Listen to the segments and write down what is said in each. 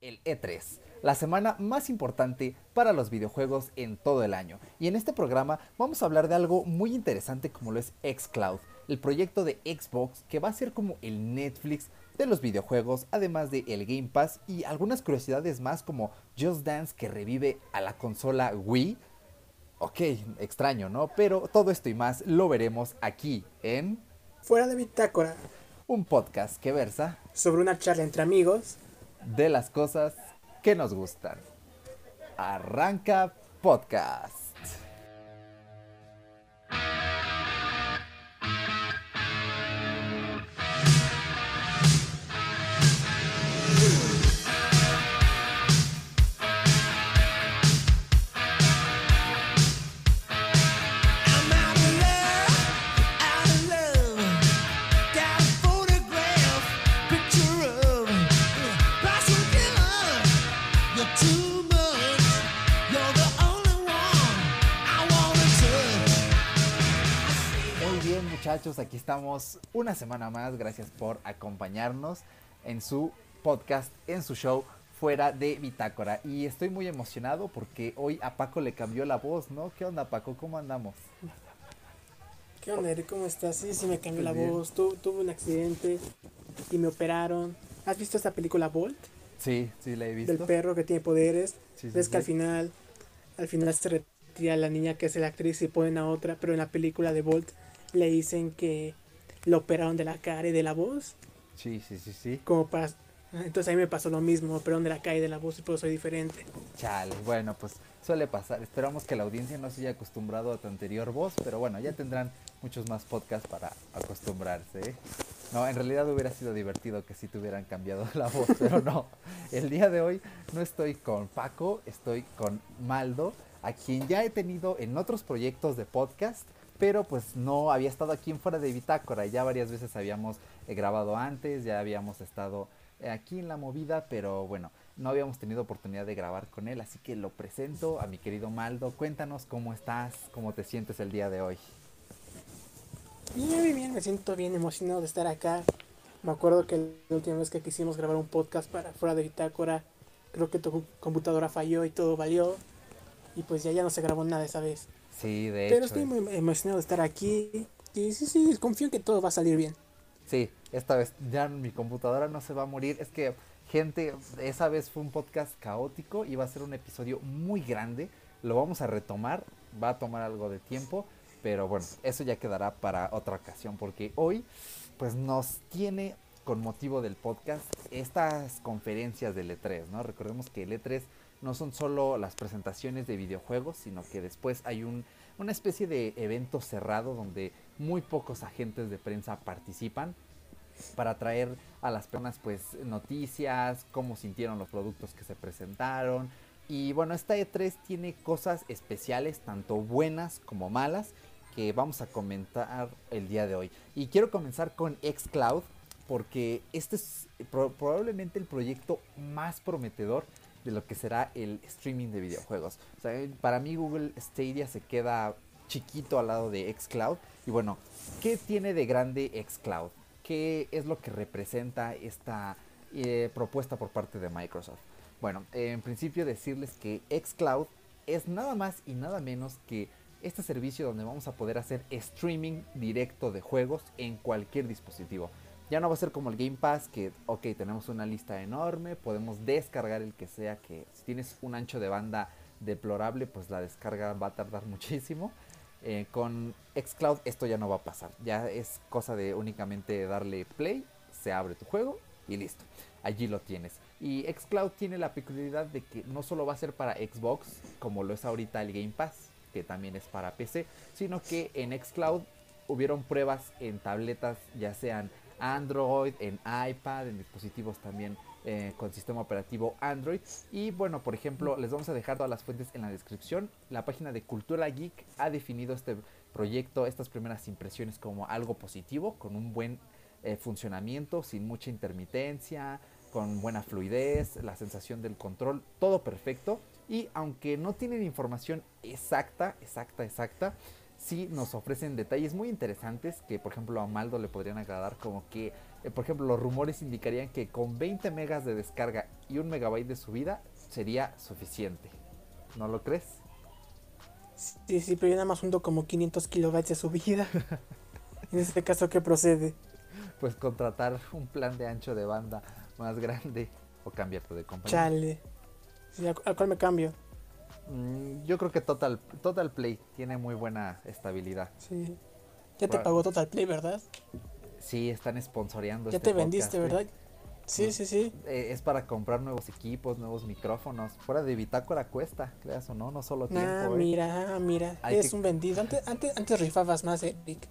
el E3, la semana más importante para los videojuegos en todo el año. Y en este programa vamos a hablar de algo muy interesante como lo es xCloud, el proyecto de Xbox que va a ser como el Netflix de los videojuegos, además de el Game Pass y algunas curiosidades más como Just Dance que revive a la consola Wii. Ok, extraño, ¿no? Pero todo esto y más lo veremos aquí en Fuera de Bitácora, un podcast que versa sobre una charla entre amigos de las cosas que nos gustan. Arranca podcast. Aquí estamos una semana más. Gracias por acompañarnos en su podcast, en su show fuera de Bitácora. Y estoy muy emocionado porque hoy a Paco le cambió la voz, ¿no? ¿Qué onda Paco? ¿Cómo andamos? ¿Qué onda, Eric? ¿Cómo estás? Sí, sí, me cambió la bien. voz. Tu- tuve un accidente y me operaron. ¿Has visto esta película Bolt? Sí, sí, la he visto. Del perro que tiene poderes. Sí, sí, Ves sí. que al final, al final se retira la niña que es la actriz y ponen a otra, pero en la película de Bolt le dicen que lo operaron de la cara y de la voz. Sí, sí, sí, sí. Como para... Entonces a mí me pasó lo mismo, operaron de la cara y de la voz y por eso soy diferente. Chale, bueno, pues suele pasar. Esperamos que la audiencia no se haya acostumbrado a tu anterior voz, pero bueno, ya tendrán muchos más podcasts para acostumbrarse. ¿eh? No, en realidad hubiera sido divertido que si te hubieran cambiado la voz, pero no. El día de hoy no estoy con Paco, estoy con Maldo, a quien ya he tenido en otros proyectos de podcast, pero pues no había estado aquí en fuera de Bitácora. Ya varias veces habíamos eh, grabado antes, ya habíamos estado eh, aquí en la movida, pero bueno, no habíamos tenido oportunidad de grabar con él, así que lo presento a mi querido Maldo. Cuéntanos cómo estás, cómo te sientes el día de hoy. Bien, bien, bien, me siento bien emocionado de estar acá. Me acuerdo que la última vez que quisimos grabar un podcast para fuera de bitácora, creo que tu computadora falló y todo valió. Y pues ya, ya no se grabó nada esa vez. Sí, de Pero hecho. estoy muy emocionado de estar aquí. Y sí, sí, confío en que todo va a salir bien. Sí, esta vez ya mi computadora no se va a morir. Es que, gente, esa vez fue un podcast caótico y va a ser un episodio muy grande. Lo vamos a retomar, va a tomar algo de tiempo, pero bueno, eso ya quedará para otra ocasión porque hoy pues nos tiene con motivo del podcast estas conferencias del E3, ¿no? Recordemos que el E3 no son solo las presentaciones de videojuegos, sino que después hay un, una especie de evento cerrado donde muy pocos agentes de prensa participan para traer a las personas pues noticias, cómo sintieron los productos que se presentaron. Y bueno, esta E3 tiene cosas especiales, tanto buenas como malas, que vamos a comentar el día de hoy. Y quiero comenzar con xCloud, porque este es pro- probablemente el proyecto más prometedor de lo que será el streaming de videojuegos. O sea, para mí Google Stadia se queda chiquito al lado de xCloud. Y bueno, ¿qué tiene de grande xCloud? ¿Qué es lo que representa esta eh, propuesta por parte de Microsoft? Bueno, en principio decirles que xCloud es nada más y nada menos que este servicio donde vamos a poder hacer streaming directo de juegos en cualquier dispositivo. Ya no va a ser como el Game Pass que, ok, tenemos una lista enorme, podemos descargar el que sea, que si tienes un ancho de banda deplorable, pues la descarga va a tardar muchísimo. Eh, con xCloud esto ya no va a pasar, ya es cosa de únicamente darle play, se abre tu juego y listo, allí lo tienes. Y xCloud tiene la peculiaridad de que no solo va a ser para Xbox, como lo es ahorita el Game Pass, que también es para PC, sino que en xCloud hubieron pruebas en tabletas, ya sean Android, en iPad, en dispositivos también eh, con sistema operativo Android. Y bueno, por ejemplo, les vamos a dejar todas las fuentes en la descripción. La página de Cultura Geek ha definido este proyecto, estas primeras impresiones como algo positivo, con un buen eh, funcionamiento, sin mucha intermitencia, con buena fluidez, la sensación del control, todo perfecto. Y aunque no tienen información exacta, exacta, exacta, sí nos ofrecen detalles muy interesantes que, por ejemplo, a Maldo le podrían agradar, como que, eh, por ejemplo, los rumores indicarían que con 20 megas de descarga y un megabyte de subida sería suficiente. ¿No lo crees? Sí, sí, pero yo nada más junto como 500 kilobytes de subida. en este caso, ¿qué procede? Pues contratar un plan de ancho de banda más grande o cambiarte de compañía. Chale. Sí, ¿a, a cuál me cambio? Mm, yo creo que Total, Total Play tiene muy buena estabilidad. Sí. Ya te pagó Total Play, ¿verdad? Sí, están sponsoreando. Ya este te vendiste, podcast, ¿eh? ¿verdad? Sí, sí, sí. Eh, es para comprar nuevos equipos, nuevos micrófonos. Fuera de bitácora cuesta, creas o no, no solo tiempo. Ah, ¿eh? mira, ah, mira. Hay que- un vendido. Antes, antes, antes rifabas más, Eric.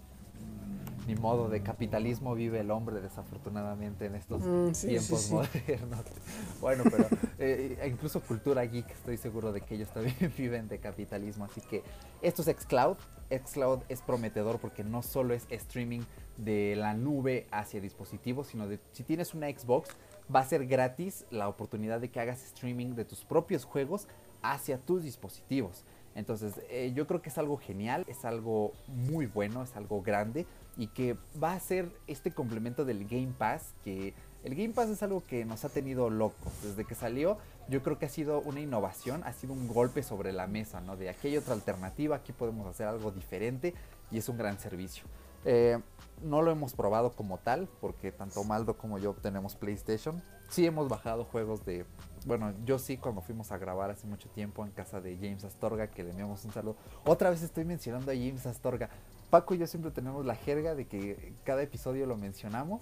Ni modo, de capitalismo vive el hombre, desafortunadamente, en estos Mm, sí, tiempos sí, sí. modernos. Bueno, pero eh, incluso cultura geek, estoy seguro de que ellos también viven de capitalismo. Así que esto es Xcloud. Xcloud es prometedor porque no solo es streaming de la nube hacia dispositivos, sino de si tienes una Xbox, va a ser gratis la oportunidad de que hagas streaming de tus propios juegos hacia tus dispositivos. Entonces, eh, yo creo que es algo genial, es algo muy bueno, es algo grande y que va a ser este complemento del Game Pass, que el Game Pass es algo que nos ha tenido locos. Desde que salió, yo creo que ha sido una innovación, ha sido un golpe sobre la mesa, ¿no? De aquí hay otra alternativa, aquí podemos hacer algo diferente y es un gran servicio. Eh, no lo hemos probado como tal, porque tanto Maldo como yo tenemos PlayStation. Sí hemos bajado juegos de... Bueno, yo sí cuando fuimos a grabar hace mucho tiempo en casa de James Astorga, que le enviamos un saludo. Otra vez estoy mencionando a James Astorga. Paco y yo siempre tenemos la jerga de que cada episodio lo mencionamos.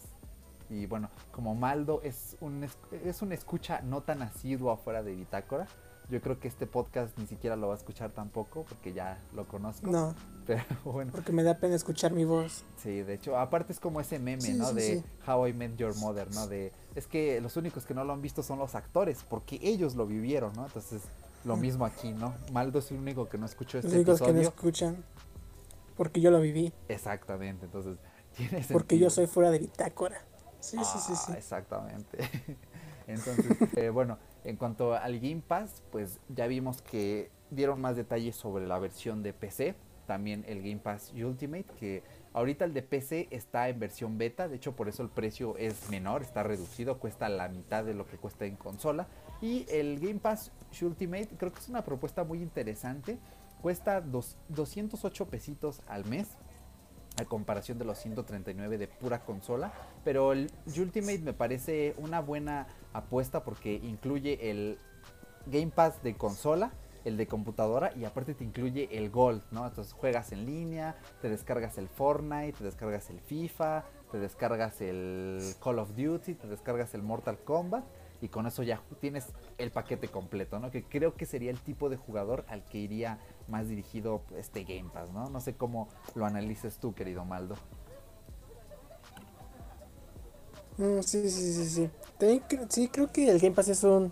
Y bueno, como Maldo es un, es, un escucha no tan asiduo afuera de Bitácora, yo creo que este podcast ni siquiera lo va a escuchar tampoco, porque ya lo conozco. No, Pero bueno, porque me da pena escuchar mi voz. Sí, de hecho, aparte es como ese meme, Sí, ¿no? sí, de sí. How I Met Your Mother, ¿no? De, es que los únicos que no lo han visto son los actores, porque ellos lo vivieron, ¿no? Entonces, lo Mm. mismo aquí, ¿no? Maldo es el único que no escuchó Los este únicos que no escuchan. Porque yo lo viví. Exactamente, entonces, tiene Porque yo sentido. soy fuera de bitácora. Sí, sí, sí, Ah, sí. Exactamente. Entonces, eh, bueno, en cuanto al Game Pass, pues ya vimos que dieron más detalles sobre la versión de PC, también el Game Pass Ultimate, que ahorita el de PC está en versión beta, de hecho por eso el precio es menor, está reducido, cuesta la mitad de lo que cuesta en consola. Y el Game Pass Ultimate creo que es una propuesta muy interesante, cuesta dos- 208 pesitos al mes, a comparación de los 139 de pura consola. Pero el Ultimate me parece una buena apuesta porque incluye el Game Pass de consola, el de computadora y aparte te incluye el Gold, ¿no? Entonces juegas en línea, te descargas el Fortnite, te descargas el FIFA, te descargas el Call of Duty, te descargas el Mortal Kombat y con eso ya tienes el paquete completo, ¿no? Que creo que sería el tipo de jugador al que iría más dirigido este Game Pass, ¿no? No sé cómo lo analices tú, querido Maldo. Mm, sí, sí, sí, sí. También sí, creo que el Game Pass es un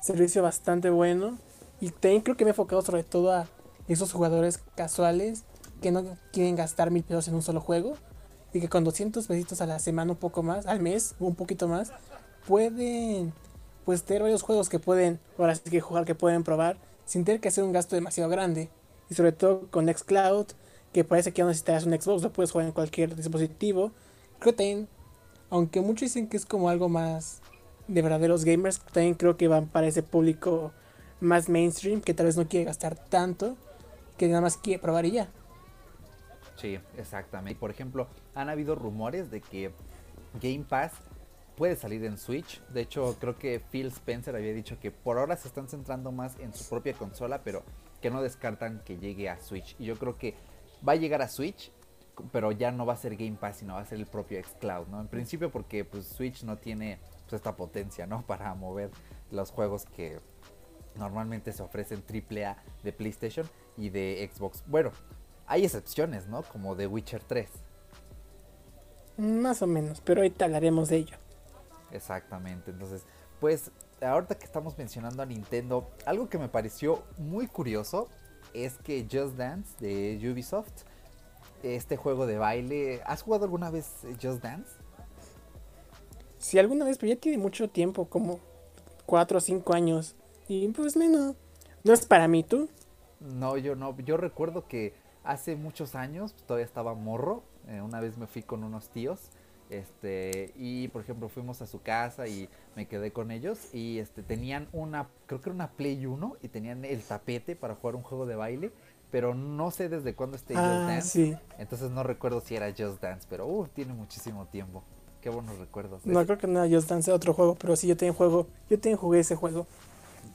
servicio bastante bueno. Y también creo que me he enfocado sobre todo a esos jugadores casuales que no quieren gastar mil pesos en un solo juego. Y que con 200 pesitos a la semana, un poco más, al mes, un poquito más, pueden pues tener varios juegos que pueden, ahora sí que jugar, que pueden probar, sin tener que hacer un gasto demasiado grande. Y sobre todo con Xcloud, que parece que ya no necesitas un Xbox, lo puedes jugar en cualquier dispositivo. Creo que también aunque muchos dicen que es como algo más de verdaderos gamers, también creo que van para ese público más mainstream que tal vez no quiere gastar tanto, que nada más quiere probar y ya. Sí, exactamente. Por ejemplo, han habido rumores de que Game Pass puede salir en Switch. De hecho, creo que Phil Spencer había dicho que por ahora se están centrando más en su propia consola, pero que no descartan que llegue a Switch. Y yo creo que va a llegar a Switch, pero ya no va a ser Game Pass, sino va a ser el propio xCloud, ¿no? En principio porque pues Switch no tiene pues, esta potencia, ¿no? Para mover los juegos que normalmente se ofrecen AAA de PlayStation y de Xbox. Bueno, hay excepciones, ¿no? Como The Witcher 3. Más o menos, pero ahorita hablaremos de ello. Exactamente. Entonces, pues ahorita que estamos mencionando a Nintendo, algo que me pareció muy curioso es que Just Dance de Ubisoft, este juego de baile, ¿has jugado alguna vez Just Dance? Si alguna vez, pero ya tiene mucho tiempo, como 4 o 5 años. Y pues menos. No es para mí, tú. No, yo no. Yo recuerdo que hace muchos años, todavía estaba morro, eh, una vez me fui con unos tíos, este, y por ejemplo fuimos a su casa y me quedé con ellos y este, tenían una, creo que era una Play 1 y tenían el tapete para jugar un juego de baile, pero no sé desde cuándo esté Just Ah, Dance, sí. entonces no recuerdo si era Just Dance, pero uh, tiene muchísimo tiempo. Qué buenos recuerdos. No, creo que no era Just Dance, otro juego, pero sí, yo también juego, yo también jugué ese juego.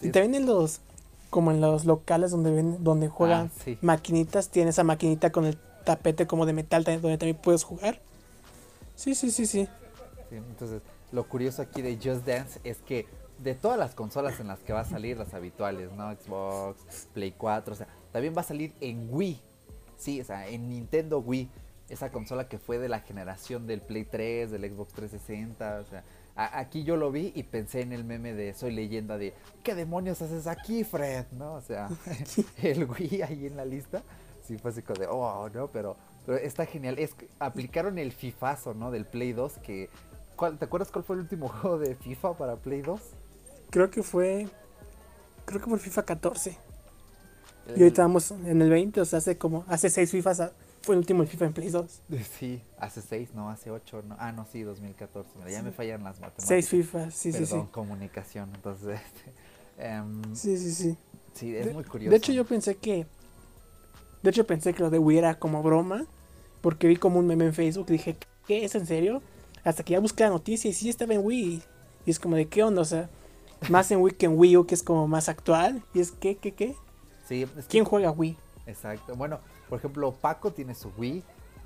Y también en los, como en los locales donde ven, donde juegan Ah, sí. maquinitas, tiene esa maquinita con el tapete como de metal también- donde también puedes jugar. Sí, sí, sí, sí. Sí, entonces, lo curioso aquí de Just Dance es que de todas las consolas en las que va a salir, las habituales, ¿no? Xbox, Play 4, o sea, también va a salir en Wii. Sí, o sea, en Nintendo Wii. Esa consola que fue de la generación del Play 3, del Xbox 360, o sea, a- aquí yo lo vi y pensé en el meme de Soy leyenda de ¿qué demonios haces aquí, Fred? ¿No? O sea, el Wii ahí en la lista. Sí, fue así como de, oh, no, pero, pero está genial. Es aplicaron el FIFAzo, ¿no? Del Play 2, que... ¿cuál- ¿Te acuerdas cuál fue el último juego de FIFA para Play 2? Creo que fue, creo que fue el FIFA 14. El- Y ahorita vamos en el 20, o sea, hace como, hace 6 FIFAs, fue el último el FIFA en Play 2. Sí, hace 6, no, hace 8, no. Ah, no, sí, 2014. Mira, ya me fallan las matemáticas. 6 FIFAs, sí, sí, Perdón, sí. comunicación. Entonces, este, em, Sí, sí, sí. sí, es De- muy curioso. De hecho, yo pensé que. De hecho, pensé que lo de Wii era como broma. Porque vi como un meme en Facebook y dije, ¿qué es en serio? Hasta que ya busqué la noticia y sí estaba en Wii. Y es como de qué onda, o sea. Más en Wii que en Wii U, que es como más actual. Y es que, ¿qué, qué? Sí, es que- ¿Quién juega Wii? Exacto. Bueno, por ejemplo, Paco tiene su Wii.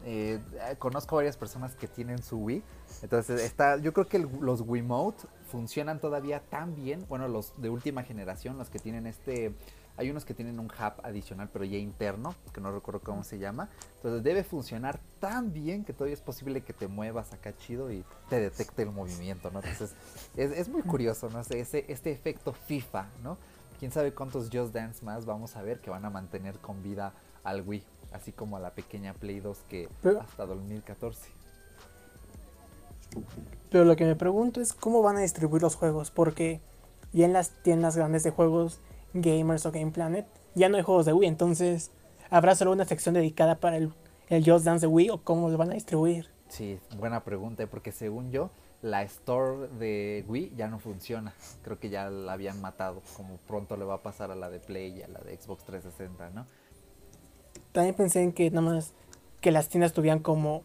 eh, conozco varias personas que tienen su Wii. Entonces, está, yo creo que el- los Wiimote funcionan todavía tan bien. Bueno, los de última generación, los que tienen este. Hay unos que tienen un hub adicional, pero ya interno, que no recuerdo cómo se llama. Entonces, debe funcionar tan bien que todavía es posible que te muevas acá chido y te detecte el movimiento, ¿no? Entonces, es, es muy curioso, ¿no? Ese- este efecto FIFA, ¿no? quién sabe cuántos Just Dance más vamos a ver que van a mantener con vida al Wii, así como a la pequeña Play 2 que Pero- hasta 2014. Pero lo que me pregunto es cómo van a distribuir los juegos. Porque ya en las tiendas grandes de juegos, Gamers o Game Planet, ya no hay juegos de Wii. Entonces, ¿habrá solo una sección dedicada para el, el Just Dance de Wii o cómo lo van a distribuir? Sí, buena pregunta, porque según yo, la store de Wii ya no funciona. Creo que ya la habían matado, como pronto le va a pasar a la de Play y a la de Xbox 360, ¿no? También pensé en que nada más que las tiendas tuvieran como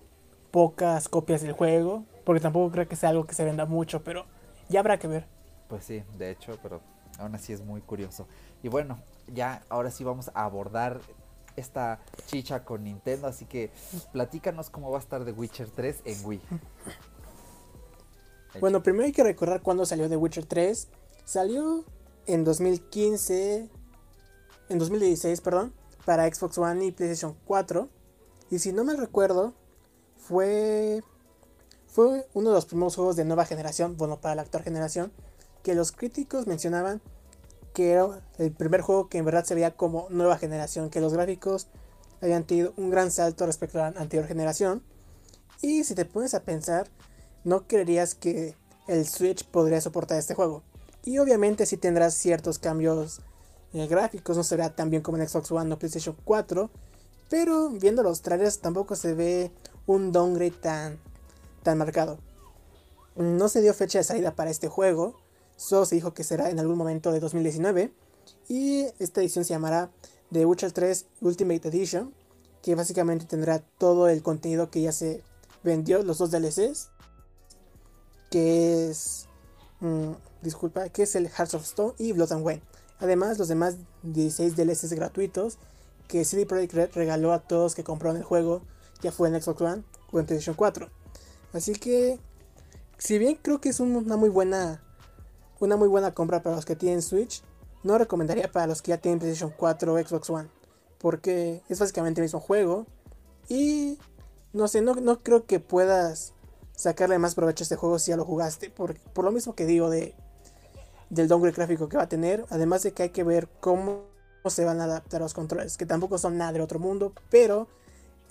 pocas copias del juego. Porque tampoco creo que sea algo que se venda mucho, pero ya habrá que ver. Pues sí, de hecho, pero aún así es muy curioso. Y bueno, ya ahora sí vamos a abordar esta chicha con Nintendo, así que platícanos cómo va a estar The Witcher 3 en Wii. Bueno, primero hay que recordar cuándo salió The Witcher 3. Salió en 2015, en 2016, perdón, para Xbox One y PlayStation 4. Y si no me recuerdo, fue, fue uno de los primeros juegos de nueva generación, bueno, para la actual generación, que los críticos mencionaban que era el primer juego que en verdad se veía como nueva generación, que los gráficos habían tenido un gran salto respecto a la anterior generación. Y si te pones a pensar, no creerías que el Switch podría soportar este juego. Y obviamente sí tendrás ciertos cambios eh, gráficos, no será tan bien como en Xbox One o PlayStation 4, pero viendo los trailers tampoco se ve un downgrade tan, tan marcado. No se dio fecha de salida para este juego, solo se dijo que será en algún momento de 2019, y esta edición se llamará The Witcher 3 Ultimate Edition, que básicamente tendrá todo el contenido que ya se vendió, los dos DLCs, que es, mm, disculpa, que es el Hearts of Stone y Blood and Wine. Además, los demás 16 DLCs gratuitos que CD Projekt regaló a todos que compraron el juego, ya fue en Xbox One o en PlayStation 4. Así que, si bien creo que es un- una muy buena, una muy buena compra para los que tienen Switch, no recomendaría para los que ya tienen PlayStation 4 o Xbox One, porque es básicamente el mismo juego y no sé, no, no creo que puedas sacarle más provecho a este juego si ya lo jugaste, por, por lo mismo que digo de del downgrade gráfico que va a tener, además de que hay que ver cómo se van a adaptar los controles, que tampoco son nada del otro mundo, pero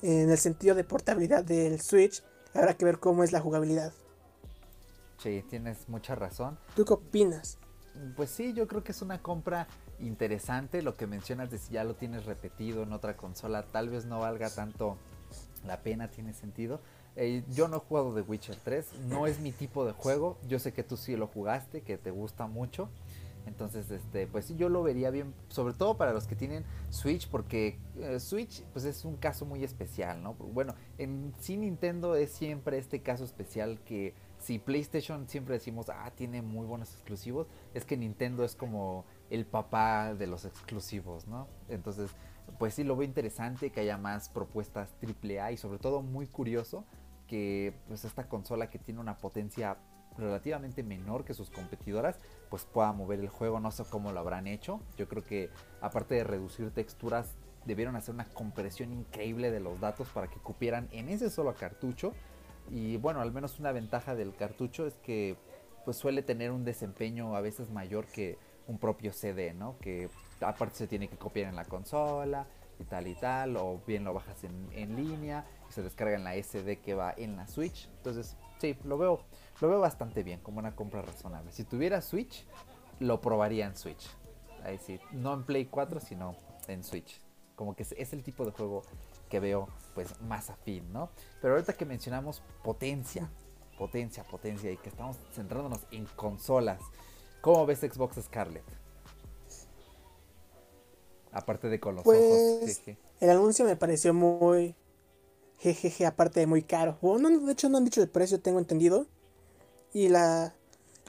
en el sentido de portabilidad del Switch, habrá que ver cómo es la jugabilidad. Sí, tienes mucha razón. ¿Tú qué opinas? pues sí, yo creo que es una compra interesante. Lo que mencionas de si ya lo tienes repetido en otra consola, tal vez no valga tanto la pena, tiene sentido. Yo no he jugado The Witcher 3, no es mi tipo de juego. Yo sé que tú sí lo jugaste, que te gusta mucho. Entonces, este, pues yo lo vería bien, sobre todo para los que tienen Switch, porque eh, Switch, pues es un caso muy especial, ¿no? Bueno, en Nintendo es siempre este caso especial que si PlayStation siempre decimos, ah, tiene muy buenos exclusivos, es que Nintendo es como el papá de los exclusivos, ¿no? Entonces, pues sí lo veo interesante que haya más propuestas AAA y sobre todo muy curioso que pues esta consola que tiene una potencia relativamente menor que sus competidoras, pues pueda mover el juego. No sé cómo lo habrán hecho. Yo creo que aparte de reducir texturas, debieron hacer una compresión increíble de los datos para que cupieran en ese solo cartucho. Y bueno, al menos una ventaja del cartucho es que pues suele tener un desempeño a veces mayor que un propio CD, ¿no? Que aparte se tiene que copiar en la consola y tal y tal, o bien lo bajas en, en línea y se descarga en la SD que va en la Switch. Entonces, sí, lo veo, lo veo bastante bien, como una compra razonable. Si tuviera Switch, lo probaría en Switch. Ahí sí, no en Play 4, sino en Switch. Como que es, el tipo de juego que veo pues más afín, ¿no? Pero ahorita que mencionamos potencia, potencia, potencia y que estamos centrándonos en consolas, ¿cómo ves Xbox Scarlet? Aparte de con los ojos. Pues jeje. el anuncio me pareció muy jejeje, aparte de muy caro. Bueno, no, de hecho no han dicho el precio, tengo entendido. Y la,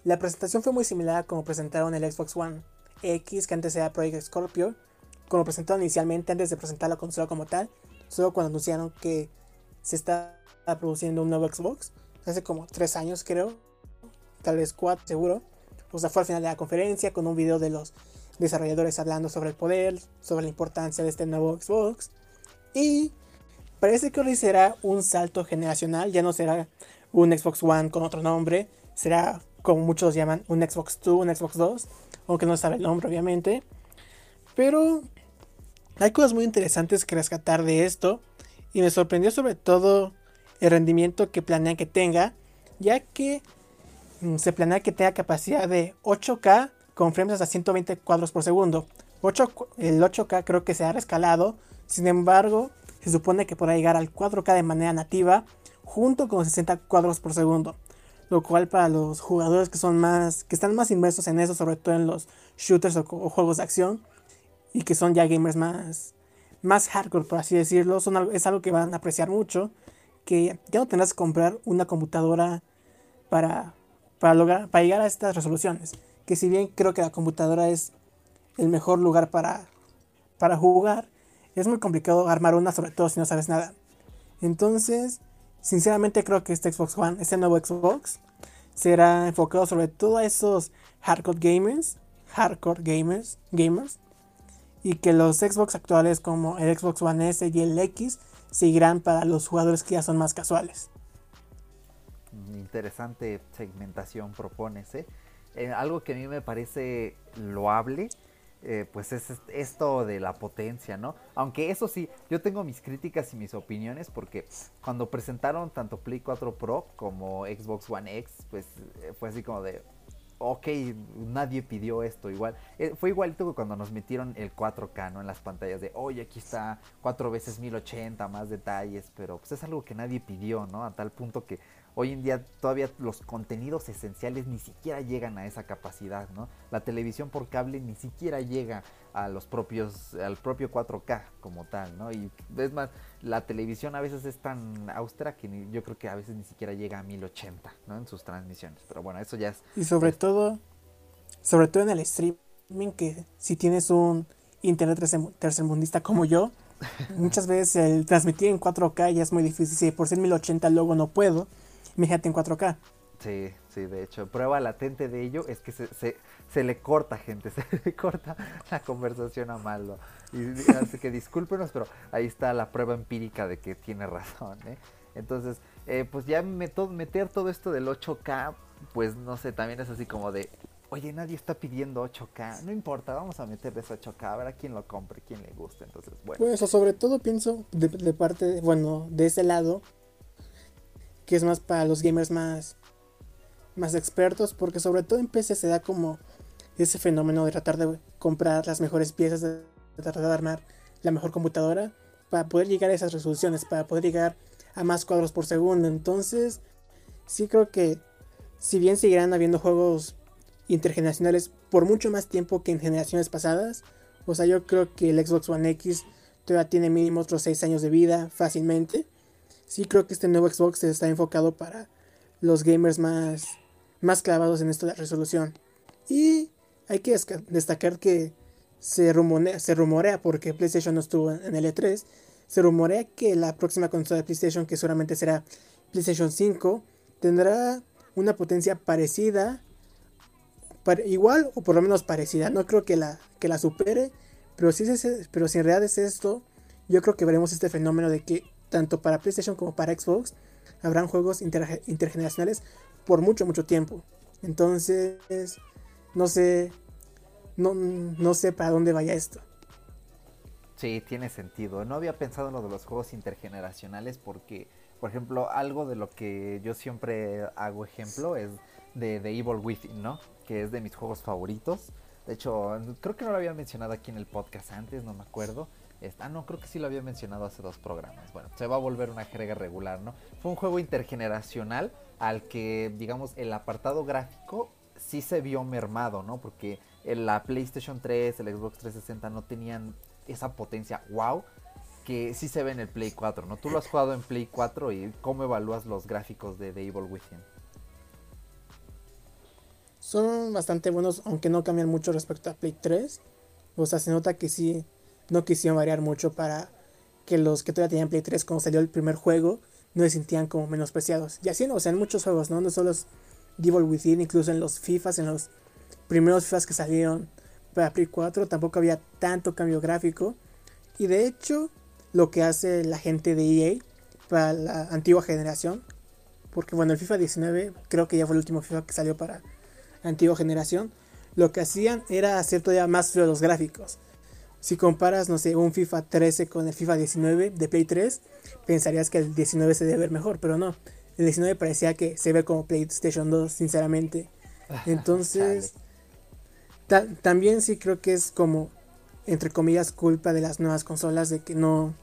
la presentación fue muy similar a como presentaron el Xbox One X, que antes era Project Scorpio. Como presentaron inicialmente antes de presentar la consola como tal. Solo cuando anunciaron que se está produciendo un nuevo Xbox. Hace como tres años creo. Tal vez cuatro seguro. O sea, fue al final de la conferencia con un video de los desarrolladores hablando sobre el poder, sobre la importancia de este nuevo Xbox. Y parece que hoy será un salto generacional, ya no será un Xbox One con otro nombre, será como muchos llaman un Xbox 2, un Xbox 2, aunque no sabe el nombre obviamente. Pero hay cosas muy interesantes que rescatar de esto y me sorprendió sobre todo el rendimiento que planean que tenga, ya que mm, se planea que tenga capacidad de 8K con frames hasta 120 cuadros por segundo. 8, el 8K creo que se ha rescalado, sin embargo, se supone que podrá llegar al 4K de manera nativa junto con 60 cuadros por segundo. Lo cual para los jugadores que son más que están más inmersos en eso, sobre todo en los shooters o, juegos de acción y que son ya gamers más más hardcore por así decirlo, es algo que van a apreciar mucho, que ya no tendrás que comprar una computadora para para lograr para llegar a estas resoluciones, que si bien creo que la computadora es el mejor lugar para para jugar, es muy complicado armar una, sobre todo si no sabes nada. Entonces, sinceramente creo que este Xbox One, este nuevo Xbox, será enfocado sobre todo a esos hardcore gamers, hardcore gamers, gamers, y que los Xbox actuales como el Xbox One S y el X seguirán para los jugadores que ya son más casuales. Interesante segmentación propones, ¿eh? Algo que a mí me parece loable, eh, pues es est- esto de la potencia, ¿no? Aunque eso sí, yo tengo mis críticas y mis opiniones porque cuando presentaron tanto Play 4 Pro como Xbox One X, pues eh, fue así como de, ok, nadie pidió esto igual. Eh, fue igualito que cuando nos metieron el 4K, ¿no? En las pantallas de, oye, aquí está cuatro veces 1080, más detalles, pero pues es algo que nadie pidió, ¿no? A tal punto que hoy en día todavía los contenidos esenciales ni siquiera llegan a esa capacidad, ¿no? La televisión por cable ni siquiera llega a los propios, al propio 4K como tal, ¿no? Y es más, la televisión a veces es tan austera que ni- yo creo que a veces ni siquiera llega a 1080, ¿no? En sus transmisiones. Pero bueno, eso ya es Y sobre todo, sobre todo en el streaming, que si tienes un internet tercer- tercermundista como yo, muchas veces el transmitir en 4K ya es muy difícil. Si por ser 1080 luego no puedo, imagínate en 4K. Sí, sí, de hecho, prueba latente de ello es que se, se, se le corta, gente, se le corta la conversación a Maldo. Y, así que discúlpenos, pero ahí está la prueba empírica de que tiene razón, ¿eh? Entonces, eh, pues ya meto- meter todo esto del 8K, pues no sé, también es así como de, oye, nadie está pidiendo 8K, no importa, vamos a meterle ese 8K, a ver a quién lo compre, quién le guste. Entonces, bueno, Pues, o sobre todo pienso de, de parte, de- bueno, de ese lado, que es más para los gamers más, más expertos, porque sobre todo en PC se da como ese fenómeno de tratar de comprar las mejores piezas, de tratar de armar la mejor computadora para poder llegar a esas resoluciones, para poder llegar a más cuadros por segundo. Entonces, sí creo que si bien seguirán habiendo juegos intergeneracionales por mucho más tiempo que en generaciones pasadas, o sea, yo creo que el Xbox One X todavía tiene mínimo otros 6 años de vida fácilmente. Sí creo que este nuevo Xbox está enfocado para los gamers más, más clavados en esto de resolución. Y hay que destacar que se rumorea, se rumorea, porque PlayStation no estuvo en el E3, se rumorea que la próxima consola de PlayStation, que seguramente será PlayStation 5, tendrá una potencia parecida, pare- igual o por lo menos parecida. No creo que la, que la supere, pero si, pero si en realidad es esto, yo creo que veremos este fenómeno de que tanto para PlayStation como para Xbox habrán juegos interge- intergeneracionales por mucho, mucho tiempo. Entonces, no sé, no, no sé para dónde vaya esto. Sí, tiene sentido. No había pensado en lo de los juegos intergeneracionales porque, por ejemplo, algo de lo que yo siempre hago ejemplo es de, de Evil Within, ¿no? Que es de mis juegos favoritos. De hecho, creo que no lo había mencionado aquí en el podcast antes, no me acuerdo. Ah, no, creo que sí lo había mencionado hace dos programas. Bueno, se va a volver una jerga regular, ¿no? Fue un juego intergeneracional al que, digamos, el apartado gráfico sí se vio mermado, ¿no? Porque la PlayStation 3, el Xbox 360 no tenían esa potencia wow que sí se ve en el Play 4, ¿no? Tú lo has jugado en Play 4 y ¿cómo evalúas los gráficos de The Evil Within? Son bastante buenos, aunque no cambian mucho respecto a Play 3. O sea, se nota que sí, no quisieron variar mucho para que los que todavía tenían Play 3 cuando salió el primer juego no se sentían como menospreciados. Y así, no, o sea, en muchos juegos, ¿no? No solo es Devil Within, incluso en los FIFAs, en los primeros FIFAs que salieron para Play 4, tampoco había tanto cambio gráfico. Y de hecho, lo que hace la gente de EA para la antigua generación, porque bueno, el FIFA 19 creo que ya fue el último FIFA que salió para antigua generación, lo que hacían era hacer todavía más feos los gráficos. Si comparas, no sé, un FIFA 13 con el FIFA 19 de Play 3, pensarías que el 19 se debe ver mejor, pero no. El 19 parecía que se ve como PlayStation 2, sinceramente. Entonces, ta- también sí creo que es como, entre comillas, culpa de las nuevas consolas de que no,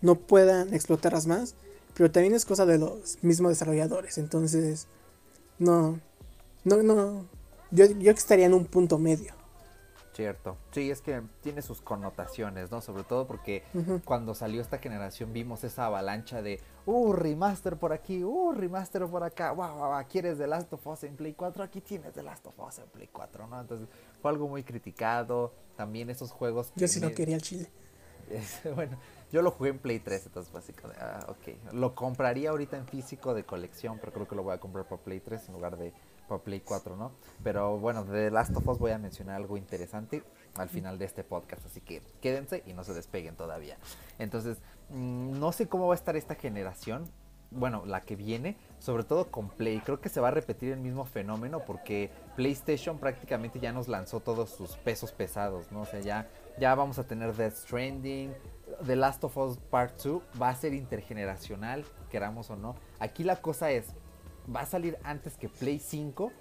no puedan explotarlas más, pero también es cosa de los mismos desarrolladores. Entonces, no, no, no. Yo, yo estaría en un punto medio. Cierto. Sí, es que tiene sus connotaciones, ¿no? Sobre todo porque cuando salió esta generación vimos esa avalancha de, uh, remaster por aquí, uh, remaster por acá, wow, wow, wow, ¿quieres The Last of Us en Play 4? Aquí tienes The Last of Us en Play 4, ¿no? Entonces fue algo muy criticado. También esos juegos... Yo sí me- no quería el chile. Bueno, yo lo jugué en Play 3, entonces fue así como ah, ok. Lo compraría ahorita en físico de colección, pero creo que lo voy a comprar para Play 3 en lugar de para Play 4, ¿no? Pero bueno, de Last of Us voy a mencionar algo interesante al final de este podcast, así que quédense y no se despeguen todavía. Entonces, mm, no sé cómo va a estar esta generación, bueno, la que viene, sobre todo con Play. Creo que se va a repetir el mismo fenómeno porque PlayStation prácticamente ya nos lanzó todos sus pesos pesados, ¿no? O sea, ya, ya vamos a tener Death Stranding, The Last of Us Part 2 va a ser intergeneracional, queramos o no. Aquí la cosa es, ¿va a salir antes que Play 5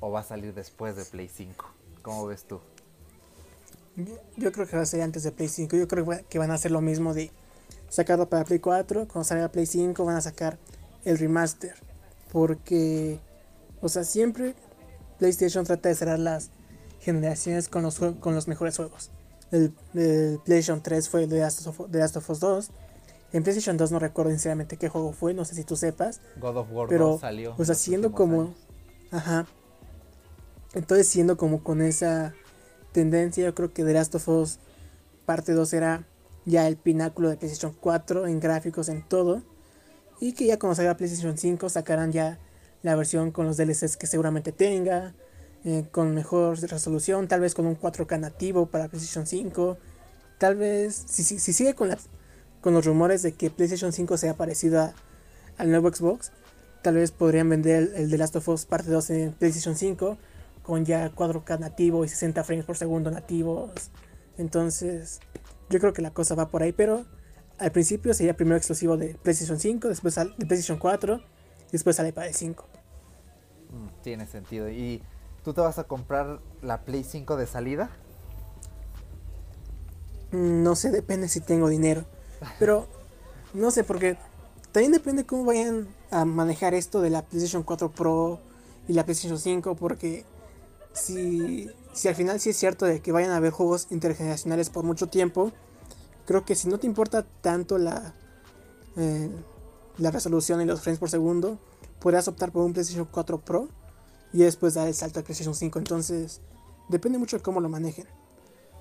o va a salir después de Play 5? ¿Cómo ves tú? Yo, creo que va a ser antes de Play 5. Yo creo que va- que van a hacer lo mismo de sacarlo para Play 4. Cuando salga Play 5 van a sacar el remaster. Porque, o sea, siempre PlayStation trata de cerrar las generaciones con los, con los mejores juegos. El, PlayStation 3 fue The Last, of, The Last of Us 2. En PlayStation 2 no recuerdo sinceramente qué juego fue, no sé si tú sepas. God of War Pero, 2 salió. o sea, siendo como... años. Ajá. Entonces, siendo como con esa tendencia, yo creo que The Last of Us parte 2 era ya el pináculo de PlayStation 4 en gráficos, en todo. Y que ya cuando salga PlayStation 5 sacarán ya la versión con los DLCs que seguramente tenga, eh, con mejor resolución, tal vez con un 4K nativo para PlayStation 5. Tal vez, si, si, si sigue con, las, con los rumores de que PlayStation 5 sea parecido a- al nuevo Xbox, tal vez podrían vender el, el The Last of Us parte 2 en PlayStation 5 con ya 4K nativo y 60 frames por segundo nativos. Entonces, yo creo que la cosa va por ahí, pero al principio sería primero exclusivo de PlayStation 5, después de PlayStation 4, y después sale para el 5. Mm, tiene sentido. ¿Y tú ¿Tú te vas a comprar la Play 5 de salida? No sé, depende si tengo dinero. Pero no sé, porque también depende cómo vayan a manejar esto de la PlayStation 4 Pro y la PlayStation 5, porque si, si al final sí es cierto de que vayan a haber juegos intergeneracionales por mucho tiempo, creo que si no te importa tanto la, eh, la resolución y los frames por segundo, podrás optar por un PlayStation 4 Pro y después dar el salto al PlayStation 5. Entonces, depende mucho de cómo lo manejen.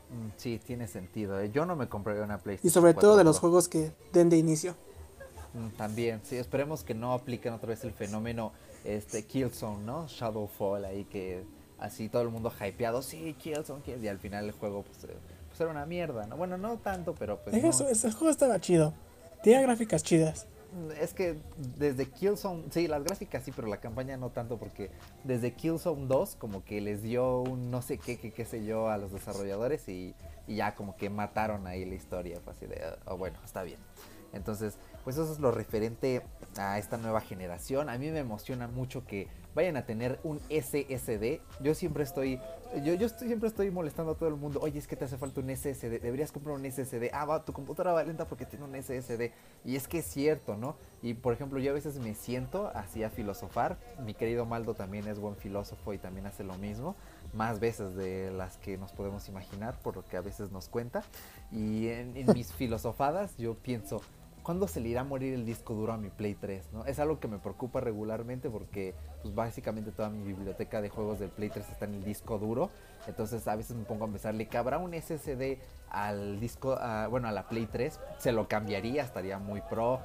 Mm, Sí, tiene sentido. ¿eh? Yo no me compraría una PlayStation Y sobre 4 todo de los juegos que den de inicio. Mm, También, sí, esperemos que no apliquen otra vez el fenómeno este Killzone, ¿no? Shadowfall ahí que así todo el mundo hypeado, sí, Killzone, Kill-", y al final el juego pues, eh, pues era una mierda, ¿no? Bueno, no tanto, pero pues no. Eso, ese juego estaba chido. Tenía gráficas chidas. Es que desde Killzone, sí, las gráficas sí, pero la campaña no tanto porque desde Killzone 2 como que les dio un no sé qué, qué, qué sé yo a los desarrolladores y, y ya como que mataron ahí la historia, fue así de, oh, bueno, está bien. Entonces, pues eso es lo referente a esta nueva generación. A mí me emociona mucho que vayan a tener un SSD. Yo siempre estoy, yo, yo siempre estoy molestando a todo el mundo. Oye, es que te hace falta un SSD. Deberías comprar un SSD. Ah, va, tu computadora va lenta porque tiene un SSD. Y es que es cierto, ¿no? Y por ejemplo, yo a veces me siento así a filosofar. Mi querido Maldo también es buen filósofo y también hace lo mismo. Más veces de las que nos podemos imaginar, por lo que a veces nos cuenta. Y en mis filosofadas yo pienso, ¿cuándo se le irá a morir el disco duro a mi Play 3? ¿no? Es algo que me preocupa regularmente porque pues básicamente toda mi biblioteca de juegos del Play 3 está en el disco duro. Entonces a veces me pongo a pensar, ¿le cabrá un SSD al disco, bueno, a la Play 3? Se lo cambiaría, estaría muy pro.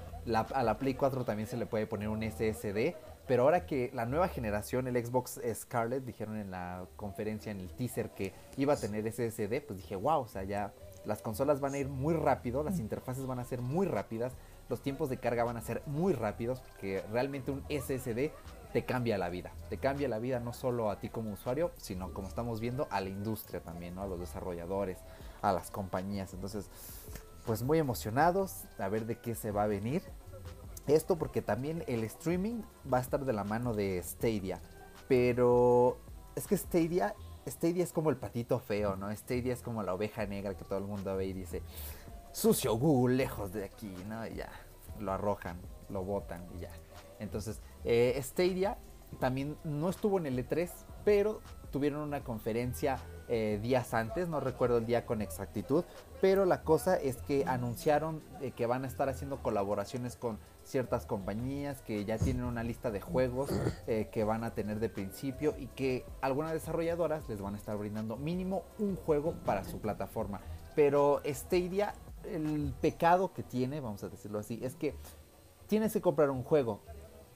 A la Play 4 también se le puede poner un SSD. Pero ahora que la nueva generación, el Xbox Scarlet, dijeron en la conferencia, en el teaser que iba a tener SSD, pues dije, wow, o sea, ya las consolas van a ir muy rápido, las interfaces van a ser muy rápidas, los tiempos de carga van a ser muy rápidos, porque realmente un SSD te cambia la vida. Te cambia la vida no solo a ti como usuario, sino como estamos viendo a la industria también, ¿no? A los desarrolladores, a las compañías. Entonces, pues muy emocionados a ver de qué se va a venir. Esto porque también el streaming va a estar de la mano de Stadia. Pero es que Stadia, Stadia es como el patito feo, ¿no? Stadia es como la oveja negra que todo el mundo ve y dice, sucio Google, lejos de aquí, ¿no? Y ya, lo arrojan, lo botan y ya. Entonces, eh, Stadia también no estuvo en el E3, pero tuvieron una conferencia eh, días antes, no recuerdo el día con exactitud, pero la cosa es que anunciaron eh, que van a estar haciendo colaboraciones con ciertas compañías que ya tienen una lista de juegos eh, que van a tener de principio y que algunas desarrolladoras les van a estar brindando mínimo un juego para su plataforma. Pero Stadia, el pecado que tiene, vamos a decirlo así, es que tienes que comprar un juego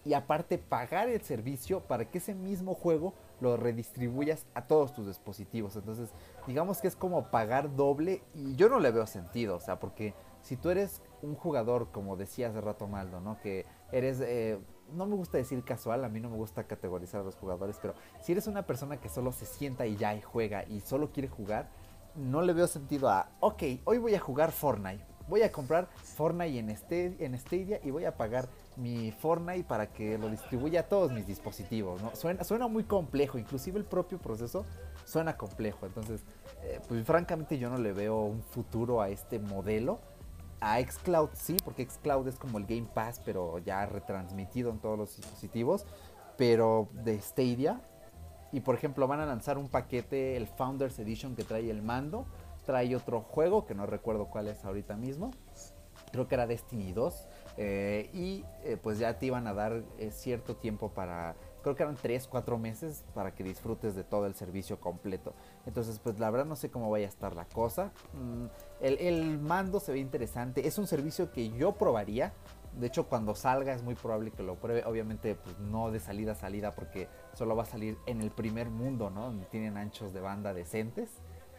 y aparte pagar el servicio para que ese mismo juego lo redistribuyas a todos tus dispositivos. Entonces, digamos que es como pagar doble y yo no le veo sentido, o sea, porque si tú eres un jugador, como decía hace rato Maldo, ¿no? Que eres, eh, no me gusta decir casual, a mí no me gusta categorizar a los jugadores, pero si eres una persona que solo se sienta y ya y juega y solo quiere jugar, no le veo sentido a, ok, hoy voy a jugar Fortnite. Voy a comprar Fortnite en, este, en Stadia y voy a pagar mi Fortnite para que lo distribuya a todos mis dispositivos. ¿no? Suena, suena muy complejo, inclusive el propio proceso suena complejo. Entonces, eh, pues francamente yo no le veo un futuro a este modelo. A Xcloud sí, porque Xcloud es como el Game Pass, pero ya retransmitido en todos los dispositivos. Pero de Stadia, y por ejemplo, van a lanzar un paquete, el Founders Edition, que trae el mando. Trae otro juego, que no recuerdo cuál es ahorita mismo. Creo que era Destiny 2. eh, y eh, pues ya te iban a dar eh, cierto tiempo para... Creo que eran 3, 4 meses para que disfrutes de todo el servicio completo. Entonces, pues la verdad no sé cómo vaya a estar la cosa. Mm, el, el mando se ve interesante. Es un servicio que yo probaría. De hecho, cuando salga es muy probable que lo pruebe. Obviamente, pues no de salida a salida, porque solo va a salir en el primer mundo, ¿no? Donde tienen anchos de banda decentes.